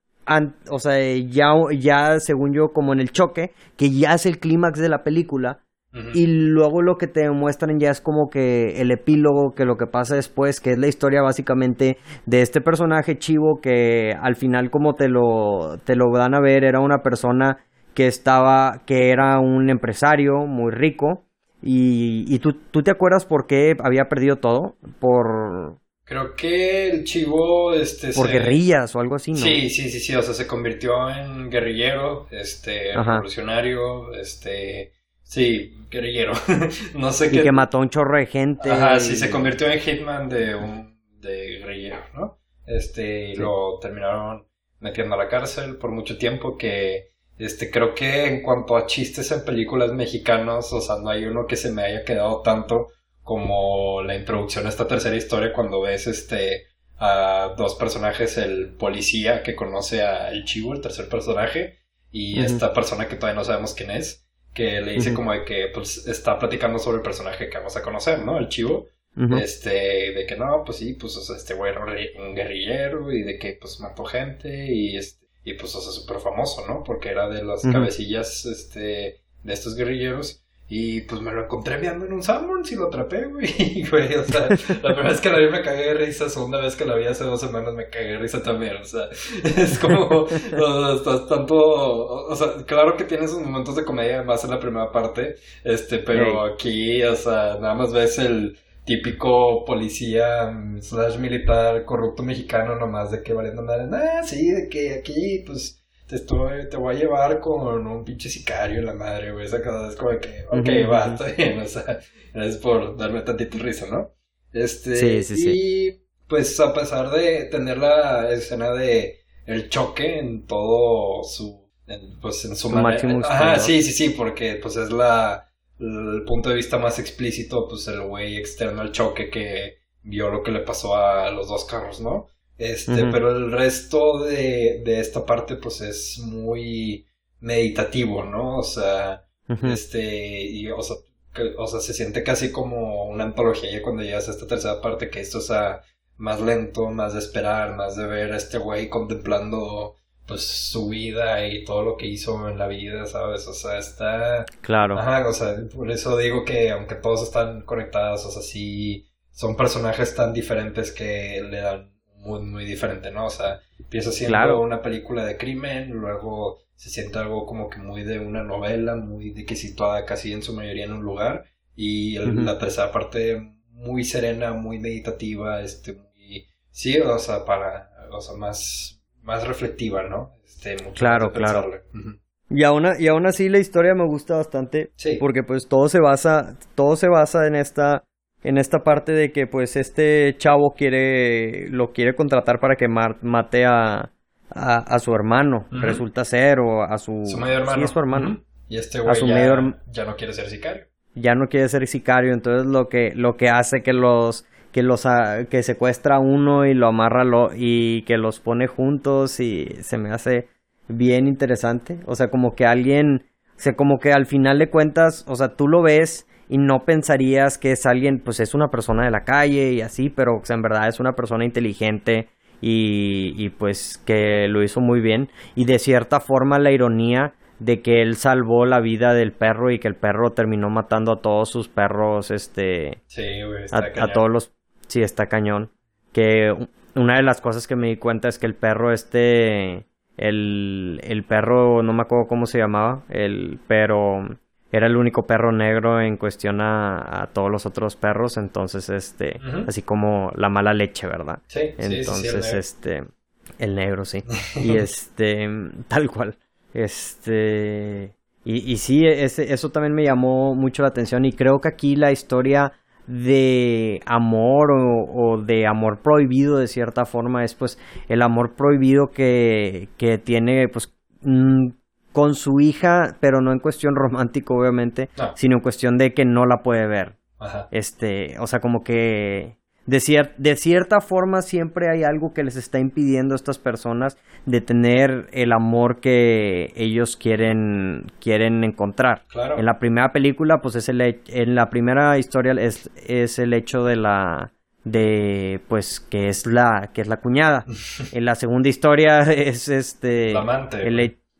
o sea, ya, ya según yo, como en el choque, que ya es el clímax de la película, y luego lo que te muestran ya es como que el epílogo, que lo que pasa después, que es la historia básicamente de este personaje chivo que al final como te lo, te lo dan a ver, era una persona que estaba, que era un empresario muy rico. Y, y tú, tú te acuerdas por qué había perdido todo? Por, Creo que el chivo, este... Por guerrillas o algo así, ¿no? Sí, sí, sí, sí, o sea, se convirtió en guerrillero, este, revolucionario, este... Sí, guerrillero. no sé qué. Y que mató a un chorro de gente. Ajá, sí, se convirtió en hitman de un de guerrillero, ¿no? Este, y lo terminaron metiendo a la cárcel por mucho tiempo que este creo que en cuanto a chistes en películas mexicanas, o sea, no hay uno que se me haya quedado tanto como la introducción a esta tercera historia cuando ves este a dos personajes, el policía que conoce a el chivo, el tercer personaje, y esta persona que todavía no sabemos quién es, que le dice como de que pues está platicando sobre el personaje que vamos a conocer, ¿no? El chivo. Este, de que no, pues sí, pues este güey era un guerrillero y de que pues mató gente y este, y pues o sea, súper famoso, ¿no? Porque era de las cabecillas, este, de estos guerrilleros. Y pues me lo encontré viendo en un Sanborns y lo atrapé, güey. güey, o sea, la primera vez que la vi me cagué de risa, segunda vez que la vi hace dos semanas me cagué de risa también, o sea, es como, estás tanto, o, sea, claro que tienes sus momentos de comedia más en la primera parte, este, pero aquí, o sea, nada más ves el típico policía mm, slash militar corrupto mexicano nomás de que valiendo nada, ah, sí, de que aquí, pues, te estoy, te voy a llevar con un pinche sicario en la madre, güey, esa cosa es como que, ok, va, está bien, o sea, es por darme tantito risa, ¿no? Este, sí, sí, y, pues, a pesar de tener la escena de el choque en todo su, pues, en su, manera, ah, sí, sí, sí, porque, pues, es la, el punto de vista más explícito, pues el güey externo al choque que vio lo que le pasó a los dos carros, ¿no? Este, pero el resto de, de esta parte, pues es muy meditativo, ¿no? O sea, este, y, o sea, o sea, se siente casi como una antología ya cuando llegas a esta tercera parte, que esto es más lento, más de esperar, más de ver a este güey contemplando pues su vida y todo lo que hizo en la vida, ¿sabes? O sea, está... Claro. Ajá, o sea, por eso digo que aunque todos están conectados, o sea, sí, son personajes tan diferentes que le dan muy, muy diferente, ¿no? O sea, empieza siendo una película de crimen, luego se siente algo como que muy de una novela, muy de que situada casi en su mayoría en un lugar, y la tercera parte muy serena, muy meditativa, este, muy... Sí, o sea, para, o sea, más más reflectiva, ¿no? Este, claro, claro. Y aún, y aún así la historia me gusta bastante sí. porque pues todo se basa todo se basa en esta en esta parte de que pues este chavo quiere lo quiere contratar para que mate a, a, su hermano. Resulta ser o a su su medio hermano. sí, su hermano. Y este güey ya, ya no quiere ser sicario. ya no quiere ser sicario. Entonces lo que lo que hace que los que los que secuestra a uno y lo amarra lo, y que los pone juntos y se me hace bien interesante. O sea, como que alguien, o sea, como que al final de cuentas, o sea, tú lo ves y no pensarías que es alguien, pues es una persona de la calle y así, pero en verdad es una persona inteligente y, y pues que lo hizo muy bien. Y de cierta forma la ironía de que él salvó la vida del perro y que el perro terminó matando a todos sus perros, este... Sí, güey, a, a, todos los sí está cañón. Que una de las cosas que me di cuenta es que el perro este, el, el perro, no me acuerdo cómo se llamaba, el, pero era el único perro negro en cuestión a, todos los otros perros, entonces este, así como la mala leche, ¿verdad? Sí, entonces sí, este, el negro, sí. y este, tal cual. Este, y, y sí, ese, eso también me llamó mucho la atención y creo que aquí la historia de amor o, de amor prohibido de cierta forma es pues el amor prohibido que, que tiene pues mm, con su hija pero no en cuestión romántico obviamente sino en cuestión de que no la puede ver este o sea como que de, de cierta forma siempre hay algo que les está impidiendo a estas personas de tener el amor que ellos quieren, quieren encontrar. En la primera película, pues es el en la primera historia es, es el hecho de la de pues que es la que es la cuñada. en la segunda historia es este la amante.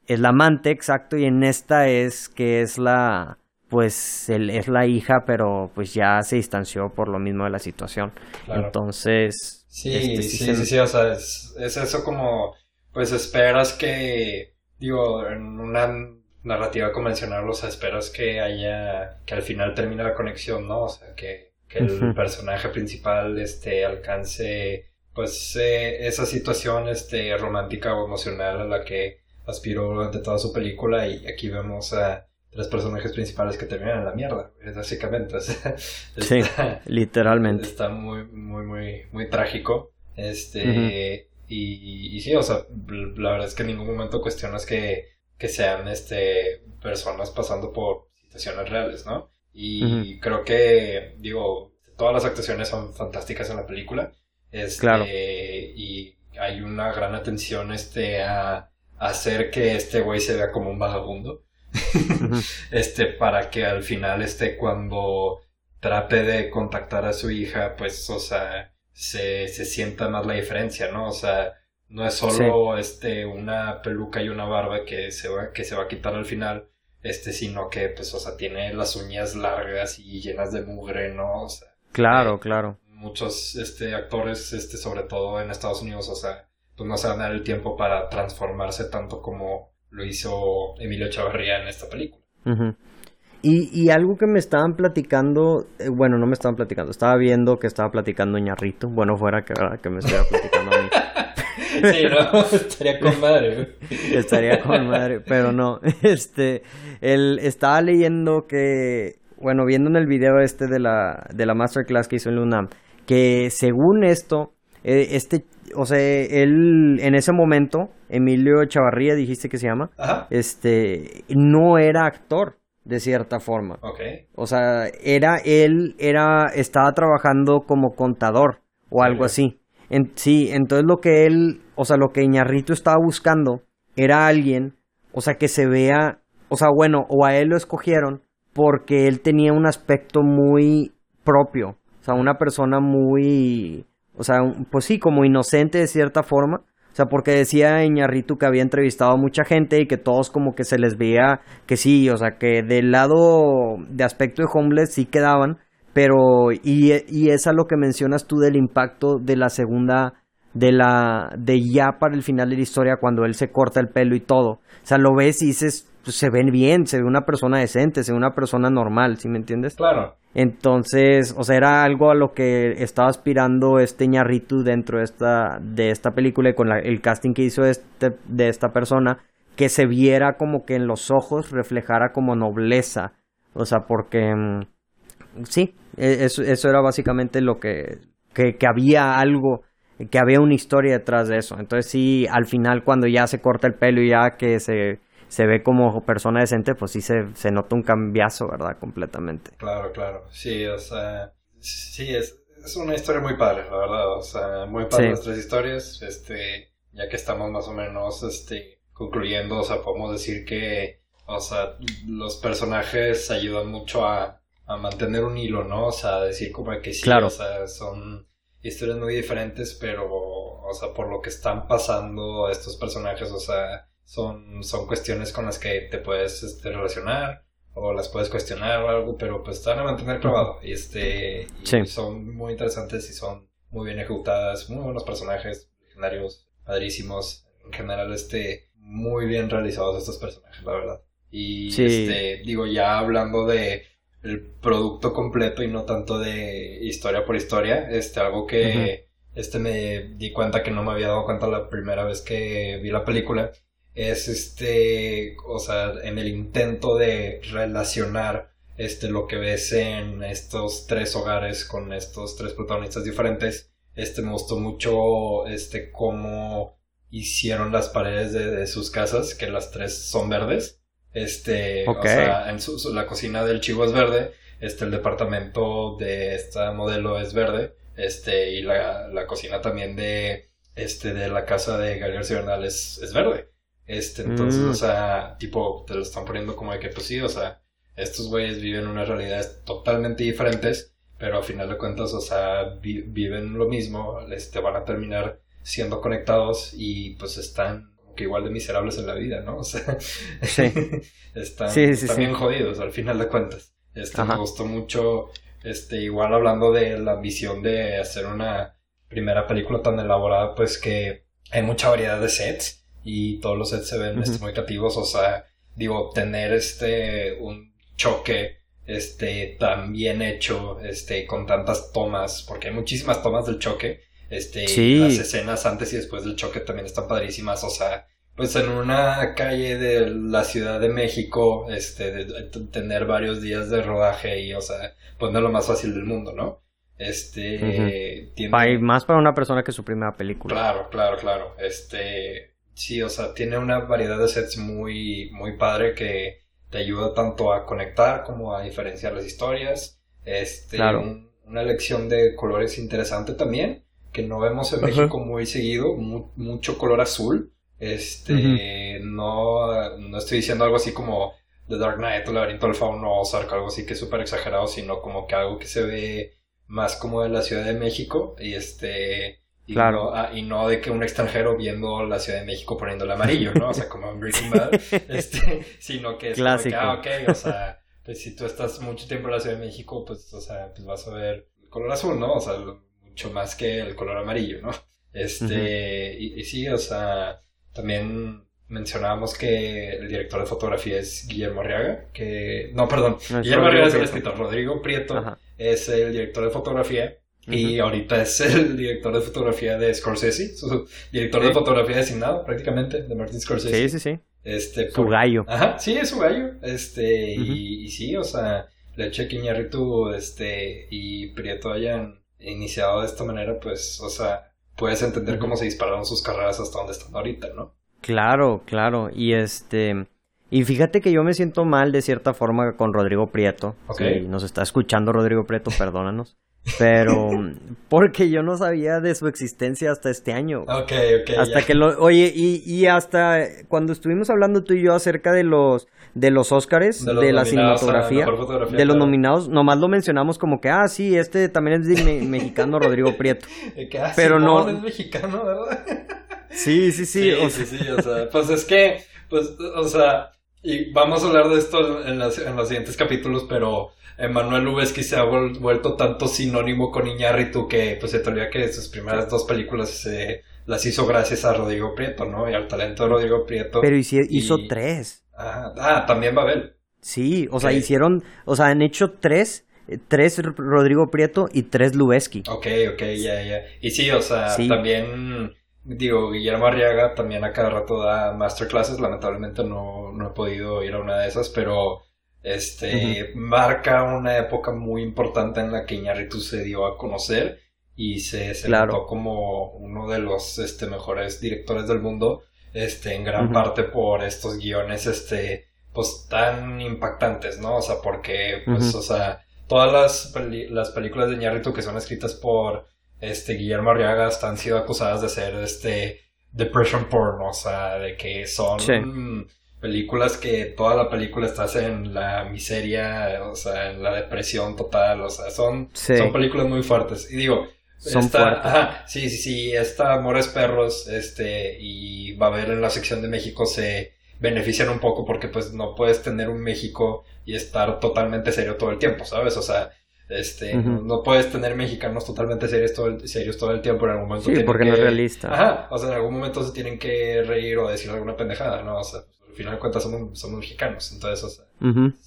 Es la amante, exacto, y en esta es que es la pues él es la hija, pero pues ya se distanció por lo mismo de la situación. Entonces... Sí, este, sí, sí, sí, o sea, es, eso como, pues esperas que, digo, en una narrativa convencional, o sea, esperas que haya, que al final termine la conexión, ¿no? O sea, que, que el personaje principal este alcance pues eh, esa situación este romántica o emocional a la que aspiró durante toda su película y aquí vemos a tres personajes principales que terminan en la mierda, básicamente. sí, literalmente. Está muy, muy, muy, muy trágico. Este, y, y, sí, o sea, la verdad es que en ningún momento cuestionas que, que sean este, personas pasando por situaciones reales, ¿no? Y creo que, digo, todas las actuaciones son fantásticas en la película. Este, claro. Y hay una gran atención este, a hacer que este güey se vea como un vagabundo. este, para que al final, este, cuando trate de contactar a su hija, pues, o sea, se, se sienta más la diferencia, ¿no? O sea, no es solo este una peluca y una barba que se va, que se va a quitar al final, este, sino que pues, o sea, tiene las uñas largas y llenas de mugre, ¿no? O sea, claro, eh, claro. Muchos este actores, este, sobre todo en Estados Unidos, o sea, pues no se van a dar el tiempo para transformarse tanto como lo hizo Emilio Chavarría en esta película. y, y, algo que me estaban platicando, eh, bueno, no me estaban platicando, estaba viendo que estaba platicando Ñarrito, bueno, fuera que, que me estuviera platicando a mí. sí, no, estaría con madre. Estaría con madre, pero no, este, él estaba leyendo que, bueno, viendo en el video este de la, de la masterclass que hizo en Lunam, que según esto, eh, este o sea, él en ese momento, Emilio Chavarría, dijiste que se llama, este, no era actor de cierta forma. O sea, era él, era, estaba trabajando como contador o algo así. sí, entonces lo que él, o sea, lo que Iñarrito estaba buscando era alguien, o sea, que se vea, o sea, bueno, o a él lo escogieron porque él tenía un aspecto muy propio, o sea, una persona muy o sea, pues sí, como inocente de cierta forma. O sea, porque decía Iñarritu que había entrevistado a mucha gente y que todos como que se les veía que sí, o sea, que del lado de aspecto de homeless sí quedaban, pero y, y es a lo que mencionas tú del impacto de la segunda, de la, de ya para el final de la historia cuando él se corta el pelo y todo. O sea, lo ves y dices, pues, se ven bien, se ve una persona decente, se ve una persona normal, ¿sí me entiendes? Claro. Entonces, o sea, era algo a lo que estaba aspirando este ñarritu dentro de esta, de esta película y con el casting que hizo este, de esta persona, que se viera como que en los ojos reflejara como nobleza. O sea, porque mm, sí, e, eso, eso, era básicamente lo que, que, que había algo, que había una historia detrás de eso. Entonces sí, al final cuando ya se corta el pelo y ya que se se ve como persona decente, pues sí se, se nota un cambiazo, ¿verdad? Completamente. Claro, claro. Sí, o sea, sí, es, es una historia muy padre, la verdad. O sea, muy padre las tres historias. Este, ya que estamos más o menos, este, concluyendo, o sea, podemos decir que, o sea, los personajes ayudan mucho a, a mantener un hilo, ¿no? O sea, decir como que sí, claro. o sea, son historias muy diferentes, pero, o sea, por lo que están pasando estos personajes, o sea, son, son cuestiones con las que te puedes este, relacionar o las puedes cuestionar o algo, pero pues están a mantener clavado y, este, son muy interesantes y son muy bien ejecutadas, muy buenos personajes, legendarios, padrísimos, en general este, muy bien realizados estos personajes, la verdad. Y este, digo, ya hablando de el producto completo y no tanto de historia por historia, este, algo que este me di cuenta que no me había dado cuenta la primera vez que vi la película, es este, o sea, en el intento de relacionar este, lo que ves en estos tres hogares con estos tres protagonistas diferentes, este, me gustó mucho, este, cómo hicieron las paredes de, sus casas, que las tres son verdes, este, o sea, en su, la cocina del chivo es verde, este, el departamento de esta modelo es verde, este, y la, la cocina también de, este, de la casa de Gabriel Bernal es, es verde. Este, entonces, o mm. sea, tipo, te lo están poniendo como de que, pues sí, o sea, estos güeyes viven unas realidades totalmente diferentes, pero a final de cuentas, o sea, viven lo mismo, este, van a terminar siendo conectados y pues están como que igual de miserables en la vida, ¿no? O sea, sí. están, bien jodidos al final de cuentas. Este, me gustó mucho, este, igual hablando de la ambición de hacer una primera película tan elaborada, pues que hay mucha variedad de sets y todos los sets se ven este, muy creativos, o sea, digo, tener este un choque este, tan bien hecho, este, con tantas tomas, porque hay muchísimas tomas del choque, este, las escenas antes y después del choque también están padrísimas, o sea, pues en una calle de la Ciudad de México, este, de, tener varios días de rodaje y, o sea, pues no es lo más fácil del mundo, ¿no? Este, tiene... Más para una persona que su primera película. Claro, claro, claro. Este, sí, o sea, tiene una variedad de sets muy, muy padre que te ayuda tanto a conectar como a diferenciar las historias. Este, una elección de colores interesante también, que no vemos en México muy seguido, mucho color azul. Este, no, no estoy diciendo algo así como The Dark Knight, el laberinto del fauno o algo así que es súper exagerado, sino como que algo que se ve más como de la Ciudad de México y este y, claro. no, ah, y no de que un extranjero viendo la Ciudad de México poniéndole amarillo, ¿no? O sea, como en Breaking Bad, este, sino que es Clásico. Como que, ah, ok, o sea, pues si tú estás mucho tiempo en la Ciudad de México, pues, o sea, pues vas a ver el color azul, ¿no? O sea, mucho más que el color amarillo, ¿no? Este, y, sí, o sea, también mencionábamos que el director de fotografía es Guillermo Arriaga, que, no, perdón, Guillermo Arriaga es el escritor, Rodrigo Prieto es el director de fotografía y ahorita es el director de fotografía de Scorsese, su director de fotografía designado prácticamente de Martin Scorsese. Sí, sí, sí. Este, su gallo. Ajá, sí, es su gallo. Este, y, sí, o sea, le hecho que Iñárritu este, y Prieto hayan iniciado de esta manera, pues, o sea, puedes entender cómo se dispararon sus carreras hasta donde están ahorita, ¿no? Claro, claro. Y este, y fíjate que yo me siento mal de cierta forma con Rodrigo Prieto. Okay. Si nos está escuchando Rodrigo Prieto, perdónanos. Pero porque yo no sabía de su existencia hasta este año. Ok, ok. Hasta que lo, oye, y, y hasta cuando estuvimos hablando tú y yo acerca de los de los Óscares, de, la cinematografía, de los nominados, nomás lo mencionamos como que, ah, sí, este también es de mexicano Rodrigo Prieto. Ah, Pero no es mexicano, ¿verdad? Sí, sí, sí. Sí, sí, sí, o sea, pues es que, pues, o sea, y vamos a hablar de esto en, las, en los siguientes capítulos, pero Emanuel Lubezki se ha vuelto tanto sinónimo con Iñárritu que pues se te olvida que sus primeras dos películas las hizo gracias a Rodrigo Prieto, ¿no? Y al talento de Rodrigo Prieto. Pero hizo, hizo tres. Ah, ah, también Babel. Sí, o sea, hicieron, o sea, han hecho tres, tres Rodrigo Prieto y tres Lubezki. Ok, ok, ya, ya. Y sí, o sea, también digo, Guillermo Arriaga también a cada rato da masterclasses, lamentablemente no, no he podido ir a una de esas, pero este marca una época muy importante en la que Iñárritu se dio a conocer y se, se como uno de los este, mejores directores del mundo, este, en gran parte por estos guiones, este, pues tan impactantes, ¿no? O sea, porque, pues, o sea, todas las, las películas de Iñárritu que son escritas por este, Guillermo Arriaga han sido acusadas de ser este depression porn, o sea, de que son películas que toda la película estás en la miseria, o sea, en la depresión total, o sea, son, son películas muy fuertes. Y digo, son esta, sí, sí, sí, esta Amores Perros, este, y va a haber en la sección de México se benefician un poco porque pues no puedes tener un México y estar totalmente serio todo el tiempo, ¿sabes? O sea, este, no, puedes tener mexicanos totalmente serios todo, el, serios todo el tiempo en algún momento. Sí, porque no es realista. Ajá, o sea, en algún momento se tienen que reír o decir alguna pendejada, ¿no? O sea, al final de cuentas somos, somos mexicanos, entonces, o sea,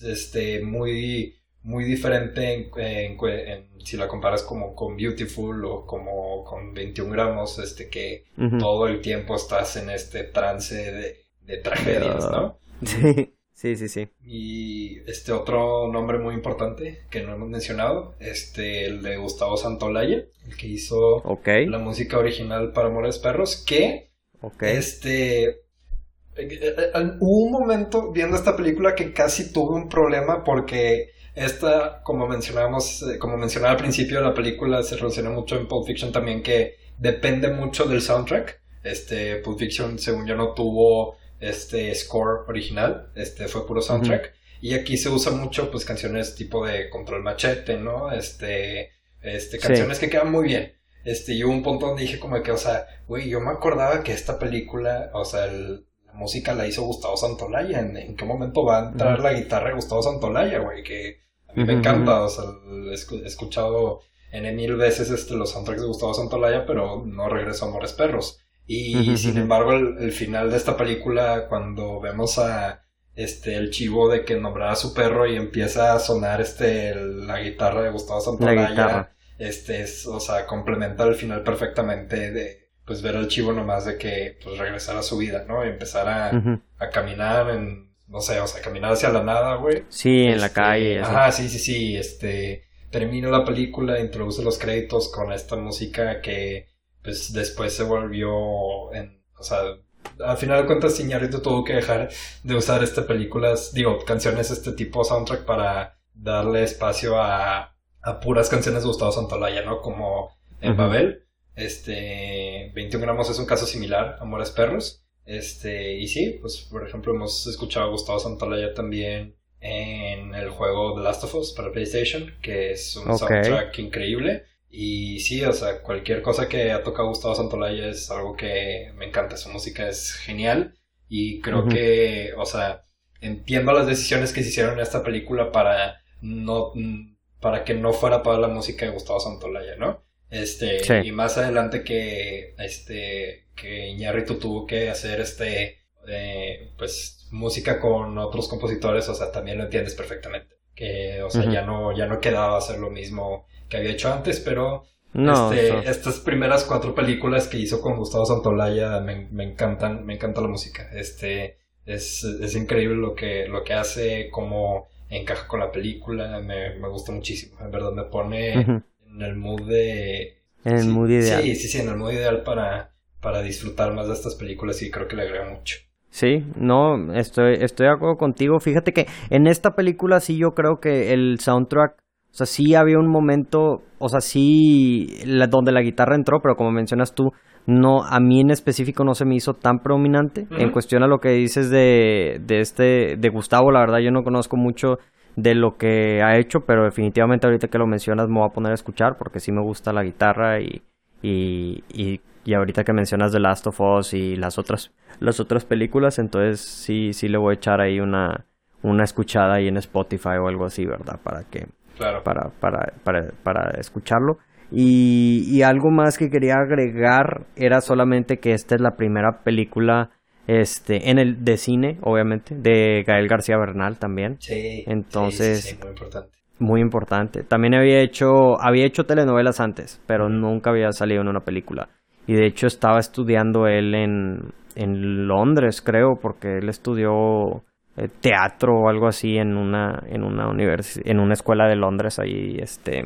este, muy, muy diferente en, si la comparas como con Beautiful o como con 21 gramos, este, que todo el tiempo estás en este trance de, de tragedias, ¿no? Sí. Sí, sí, sí. Y este otro nombre muy importante que no hemos mencionado, este, el de Gustavo Santolaya, el que hizo la música original para Amores Perros, que este hubo un momento viendo esta película que casi tuve un problema porque esta, como mencionamos, eh, como mencionaba al principio, la película se relaciona mucho en Pulp Fiction también que depende mucho del soundtrack. Este, Pulp Fiction, según yo, no tuvo este score original, este fue puro soundtrack. Y aquí se usa mucho, pues, canciones tipo de Control Machete, ¿no? Este, este, canciones que quedan muy bien. Este, y hubo un punto donde dije como que, o sea, güey, yo me acordaba que esta película, o sea, la música la hizo Gustavo Santolaya. ¿En, qué momento va a entrar la guitarra de Gustavo Santolaya, güey? Que a mí me encanta, o sea, he escuchado en mil veces este, los soundtracks de Gustavo Santolaya, pero no regreso a Amores Perros. Y sin embargo, el, final de esta película, cuando vemos a este, el chivo de que nombrara a su perro y empieza a sonar este, la guitarra de Gustavo Santaolalla. Este, es, o sea, complementa al final perfectamente de, pues, ver al chivo nomás de que, pues, regresar a su vida, ¿no? Y empezar a, a caminar en, no sé, o sea, caminar hacia la nada, güey. Sí, en la Este, calle. Ajá, sí, sí, sí, este, termina la película, introduce los créditos con esta música que, pues, después se volvió en, o sea, al final de cuentas, Iñárritu tuvo que dejar de usar este películas, digo, canciones este tipo soundtrack para darle espacio a, a puras canciones de Gustavo Santolaya, ¿no? Como en. Babel, este, 21 gramos es un caso similar, Amores Perros, este, y sí, pues, por ejemplo, hemos escuchado a Gustavo Santolaya también en el juego The Last of Us para PlayStation, que es un soundtrack increíble. Y sí, o sea, cualquier cosa que ha tocado Gustavo Santolaya es algo que me encanta. Su música es genial. Y creo que, o sea, entiendo las decisiones que se hicieron en esta película para no, para que no fuera toda la música de Gustavo Santolaya, ¿no? Este, Sí. y más adelante que, este, que Iñárritu tuvo que hacer este, eh, pues, música con otros compositores, o sea, también lo entiendes perfectamente. Que, o sea, ya no, ya no quedaba hacer lo mismo que había hecho antes, pero No, este, estas primeras cuatro películas que hizo con Gustavo Santolaya me, me encantan, me encanta la música. Este, es, es increíble lo que, lo que hace, cómo encaja con la película, me, me gusta muchísimo. En verdad me pone. En el mood de... En el sí, mood ideal. Sí, sí, sí, en el mood ideal para, para disfrutar más de estas películas y creo que le agrega mucho. Sí, no, estoy, estoy de acuerdo contigo. Fíjate que en esta película sí yo creo que el soundtrack, o sea, sí había un momento, o sea, sí, la- donde la guitarra entró, pero como mencionas tú, no, a mí en específico no se me hizo tan predominante. En Ujú. cuestión a lo que dices de, de este, de Gustavo, la verdad yo no conozco mucho de lo que ha hecho, pero definitivamente ahorita que lo mencionas me voy a poner a escuchar porque sí me gusta la guitarra y, y, y, y ahorita que mencionas The Last of Us y las otras, las otras películas, entonces sí, sí le voy a echar ahí una, una escuchada ahí en Spotify o algo así, ¿verdad? Para que, Claro. para, para, para, para escucharlo. Y, y algo más que quería agregar era solamente que esta es la primera película este, en el de cine, obviamente, de Gael García Bernal también. Sí. Entonces- sí, sí, sí, muy importante. Muy importante. También había hecho, había hecho telenovelas antes, pero nunca había salido en una película. Y de hecho estaba estudiando él en, en Londres, creo, porque él estudió eh, teatro o algo así en una, en una en una escuela de Londres ahí, este,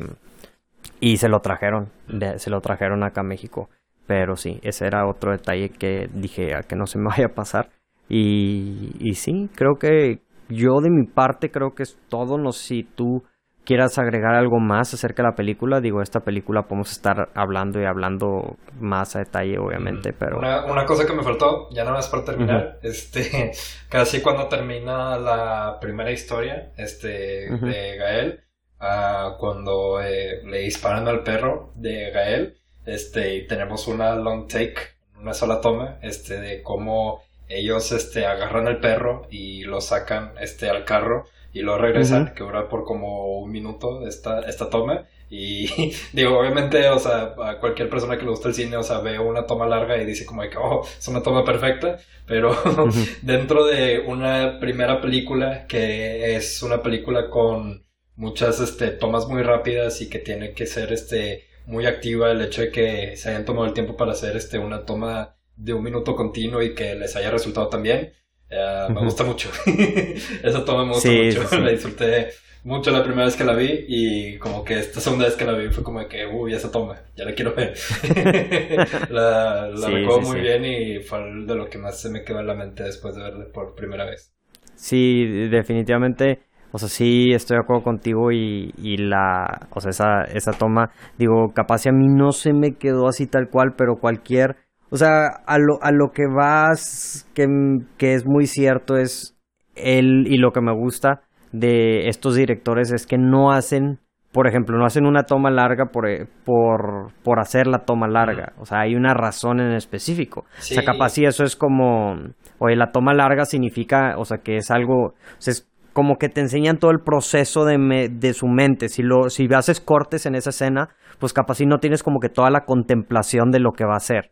y se lo trajeron, se lo trajeron acá a México. Pero sí, ese era otro detalle que dije a que no se me vaya a pasar. Y, y sí, creo que yo de mi parte creo que es todo. No sé si tú quieras agregar algo más acerca de la película. Digo, esta película podemos estar hablando y hablando más a detalle, obviamente, pero... Una, una cosa que me faltó, ya nada más para terminar, este, casi cuando termina la primera historia, este, de Gael, ah, cuando eh, le disparan al perro de Gael, este, y tenemos una long take, una sola toma, este, de cómo ellos, este, agarran al perro y lo sacan, este, al carro y lo regresan, que dura por como un minuto esta, esta toma. Y digo, obviamente, o sea, a cualquier persona que le gusta el cine, o sea, ve una toma larga y dice como de que, oh, es una toma perfecta, pero dentro de una primera película que es una película con muchas, este, tomas muy rápidas y que tiene que ser, este, muy activa el hecho de que se hayan tomado el tiempo para hacer, este, una toma de un minuto continuo y que les haya resultado tan bien. eh, me gusta mucho. Esa toma me gusta Sí, mucho. sí. La disfruté mucho la primera vez que la vi y como que esta segunda vez que la vi fue como de que, uy, esa toma, ya la quiero ver. la la Sí, recuerdo muy bien y fue de lo que más se me quedó en la mente después de verla por primera vez. Sí, definitivamente, o sea, sí estoy de acuerdo contigo y, y la, o sea, esa, esa toma, digo, capaz si a mí no se me quedó así tal cual, pero cualquier, o sea, a lo, a lo que vas, que, que es muy cierto es él y lo que me gusta de estos directores es que no hacen, por ejemplo, no hacen una toma larga por, eh, por, por hacer la toma larga, o sea, hay una razón en específico. O sea, capaz si eso es como, oye, la toma larga significa, o sea, que es algo, o sea, es como que te enseñan todo el proceso de, de su mente. Si, lo, si haces cortes en esa escena, pues capaz si no tienes como que toda la contemplación de lo que va a ser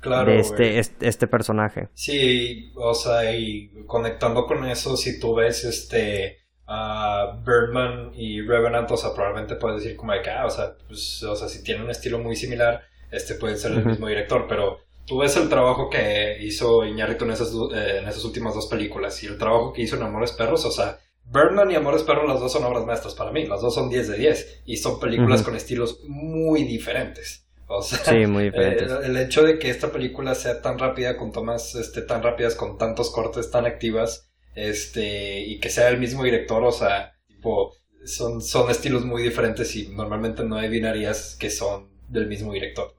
claro, de este, este, personaje. Sí, o sea, y conectando con eso, si tú ves este a Birdman y Revenant, o sea, probablemente puedes decir como de que, ah, o sea, pues, o sea, si tienen un estilo muy similar, este puede ser el mismo director, pero tú ves el trabajo que hizo Iñárritu en esas, eh, en esas últimas dos películas y el trabajo que hizo en Amores Perros, o sea, Birdman y Amores Perros, las dos son obras maestras para mí, las dos son 10 de 10 y son películas con estilos muy diferentes. O sea, sí, muy diferentes. el, hecho de que esta película sea tan rápida, con tomas este, tan rápidas, con tantos cortes tan activas, este, y que sea el mismo director, o sea, tipo, son, son estilos muy diferentes y normalmente no adivinarías que son del mismo director.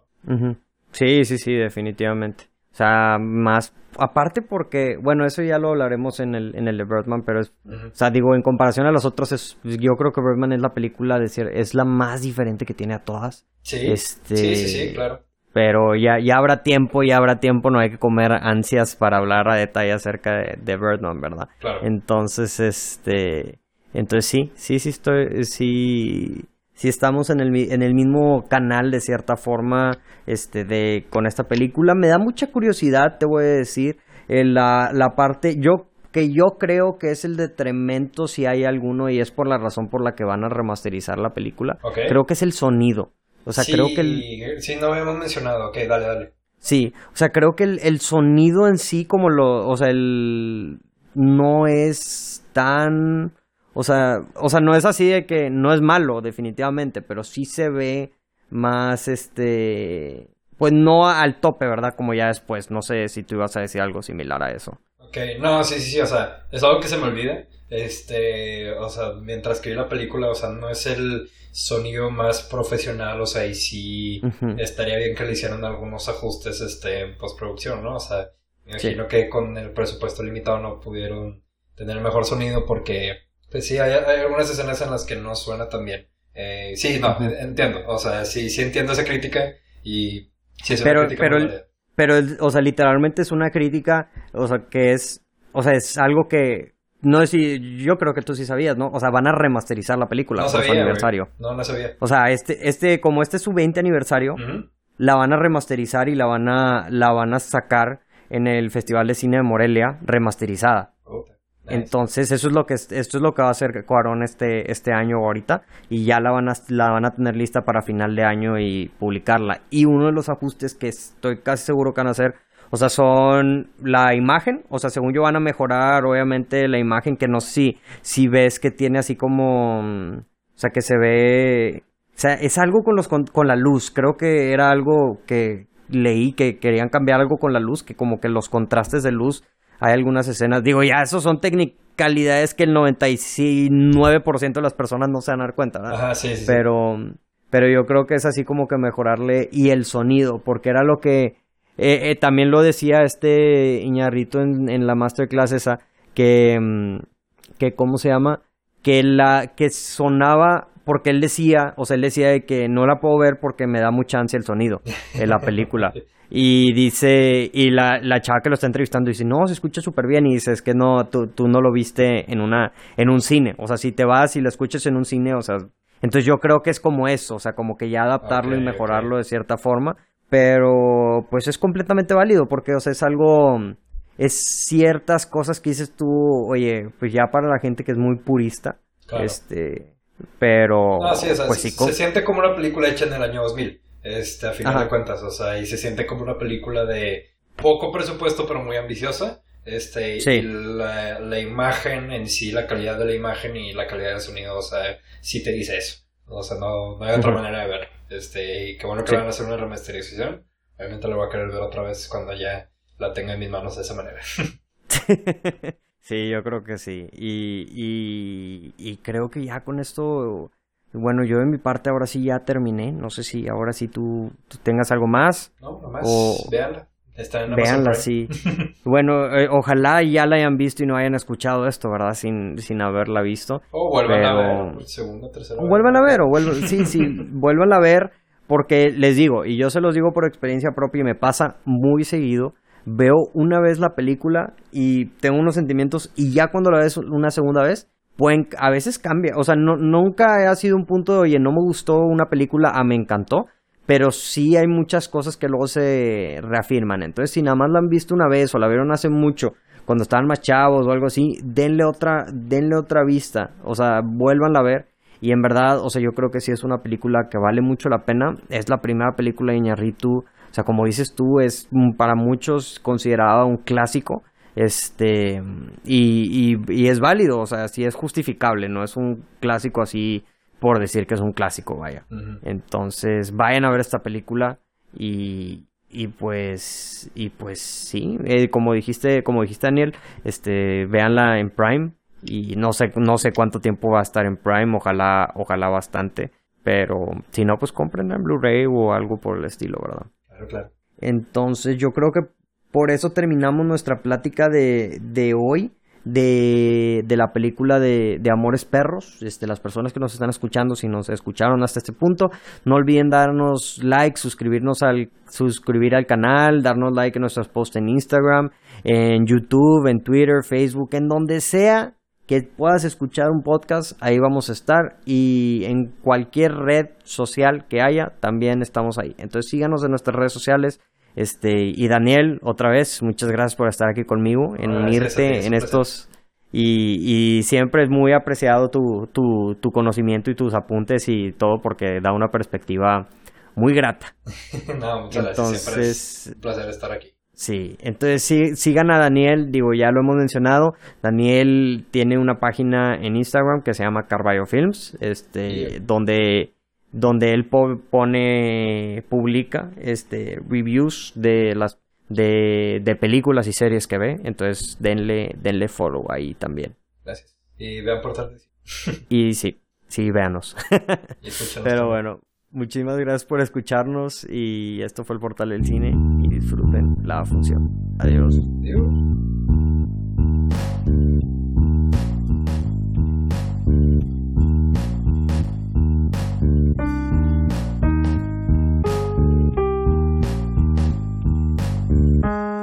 Sí, sí, sí, definitivamente. O sea, más aparte porque, bueno, eso ya lo hablaremos en el, en el de Birdman, pero es, o sea, digo, en comparación a los otros, es, yo creo que Birdman es la película, de, es la más diferente que tiene a todas. Sí, este, sí, sí, sí, claro. Pero ya, ya habrá tiempo, ya habrá tiempo, no hay que comer ansias para hablar a detalle acerca de, de Birdman, ¿verdad? Claro. Entonces, este, entonces sí, sí, sí estoy, sí, si estamos en el, en el mismo canal de cierta forma este, de, con esta película. Me da mucha curiosidad, te voy a decir, eh, la, la parte, yo que yo creo que es el detrimento si hay alguno y es por la razón por la que van a remasterizar la película. Creo que es el sonido. O sea, creo que el... Sí, no habíamos mencionado. Ok, dale, dale. Sí, o sea, creo que el, el sonido en sí como lo... O sea, el... No es tan o sea, o sea, no es así de que no es malo, definitivamente, pero sí se ve más este. Pues no al tope, ¿verdad? Como ya después. No sé si tú ibas a decir algo similar a eso. Ok, no, sí, sí, sí, o sea, es algo que se me olvida. Este, o sea, mientras que vi la película, o sea, no es el sonido más profesional, o sea, y sí estaría bien que le hicieran algunos ajustes, este, en postproducción, ¿no? O sea, me imagino que con el presupuesto limitado no pudieron tener el mejor sonido porque pues sí, hay, algunas escenas en las que no suena tan bien. Eh, sí, no, entiendo. O sea, sí, sí entiendo esa crítica y sí es una pero, crítica. Pero, pero, o sea, literalmente es una crítica, o sea, que es, o sea, es algo que, no es si, yo creo que tú sí sabías, ¿no? O sea, van a remasterizar la película no por su aniversario. No, no sabía. O sea, este, este, como este es su 20 aniversario, la van a remasterizar y la van a, la van a sacar en el Festival de Cine de Morelia remasterizada. Entonces, eso es lo que esto es lo que va a hacer Cuarón este, este año ahorita. Y ya la van, a, la van a tener lista para final de año y publicarla. Y uno de los ajustes que estoy casi seguro que van a hacer, o sea, son la imagen. O sea, según yo van a mejorar, obviamente, la imagen que no sé si, si ves que tiene así como. O sea, que se ve. O sea, es algo con, los, con, con la luz. Creo que era algo que leí que querían cambiar algo con la luz, que como que los contrastes de luz hay algunas escenas, digo, ya, eso son technicalidades que el 99% de las personas no se van a dar cuenta, ¿verdad? Ajá, sí, sí. Pero, pero yo creo que es así como que mejorarle y el sonido, porque era lo que eh, eh, también lo decía este Iñarrito en, en la masterclass esa, que, mm, que, ¿cómo se llama? Que la, que sonaba porque él decía, o sea, él decía de que no la puedo ver porque me da mucha ansia el sonido de la película. Y dice, y la, la chava que lo está entrevistando dice, no, se escucha súper bien. Y dice, es que no, tú, tú no lo viste en una, en un cine. O sea, si te vas y lo escuchas en un cine, o sea, entonces yo creo que es como eso, o sea, como que ya adaptarlo y mejorarlo de cierta forma. Pero, pues es completamente válido porque, o sea, es algo, es ciertas cosas que dices tú, oye, pues ya para la gente que es muy purista, este, pero, pues sí, se siente como una película hecha en el año 2000 este, a final de cuentas, o sea, y se siente como una película de poco presupuesto pero muy ambiciosa. Este, y la, la, imagen en sí, la calidad de la imagen y la calidad del sonido, o sea, sí te dice eso. O sea, no, no hay otra manera de ver. Este, y qué bueno que van a hacer una remasterización. Obviamente lo voy a querer ver otra vez cuando ya la tenga en mis manos de esa manera. sí, yo creo que sí. Y, y, y creo que ya con esto bueno, yo de mi parte ahora sí ya terminé. No sé si ahora sí tú, tengas algo más. No, nomás o... Está en Véanla, sí. bueno, eh, ojalá ya la hayan visto y no hayan escuchado esto, ¿verdad? Sin, sin haberla visto. O vuelvan a ver, segunda, tercera. O vuelvan a ver, o vuelvan, sí, sí, vuelvan a ver, porque les digo, y yo se los digo por experiencia propia y me pasa muy seguido, veo una vez la película y tengo unos sentimientos y ya cuando la ves una segunda vez, pueden, a veces cambia, o sea, no, nunca ha sido un punto de, oye, no me gustó una película, a me encantó, pero sí hay muchas cosas que luego se reafirman. Entonces, si nada más la han visto una vez o la vieron hace mucho, cuando estaban más chavos o algo así, denle otra, denle otra vista, o sea, vuélvanla a ver. Y en verdad, o sea, yo creo que sí es una película que vale mucho la pena. Es la primera película de Iñarritu. O sea, como dices tú, es para muchos considerada un clásico. Este, y, y, es válido, o sea, sí es justificable, no es un clásico así por decir que es un clásico, vaya. Entonces, vayan a ver esta película y, y pues, y pues sí, eh, como dijiste, como dijiste Daniel, este, véanla en Prime y no sé, no sé cuánto tiempo va a estar en Prime, ojalá, ojalá bastante, pero si no, pues compren en Blu-ray o algo por el estilo, ¿verdad? Claro, claro. Entonces, yo creo que por eso terminamos nuestra plática de, de hoy de, de la película de, de, Amores Perros. Este, las personas que nos están escuchando, si nos escucharon hasta este punto, no olviden darnos like, suscribirnos al, suscribir al canal, darnos like en nuestros posts en Instagram, en YouTube, en Twitter, Facebook, en donde sea que puedas escuchar un podcast, ahí vamos a estar y en cualquier red social que haya, también estamos ahí. Entonces síganos en nuestras redes sociales, este, y Daniel, otra vez, muchas gracias por estar aquí conmigo, en unirte en estos... Y, y, siempre es muy apreciado tu, tu, tu, conocimiento y tus apuntes y todo porque da una perspectiva muy grata. no, muchas entonces, gracias. un placer estar aquí. Sí, entonces sí, sigan a Daniel, digo, ya lo hemos mencionado. Daniel tiene una página en Instagram que se llama Carballo Films, este, donde donde él pone, publica este, reviews de las de, de, películas y series que ve. Entonces denle, denle follow ahí también. Gracias. Y vean por tarde. y sí, sí, véanos. Pero bueno, muchísimas gracias por escucharnos y esto fue el portal del cine y disfruten la función. Adiós. Adiós. Bye.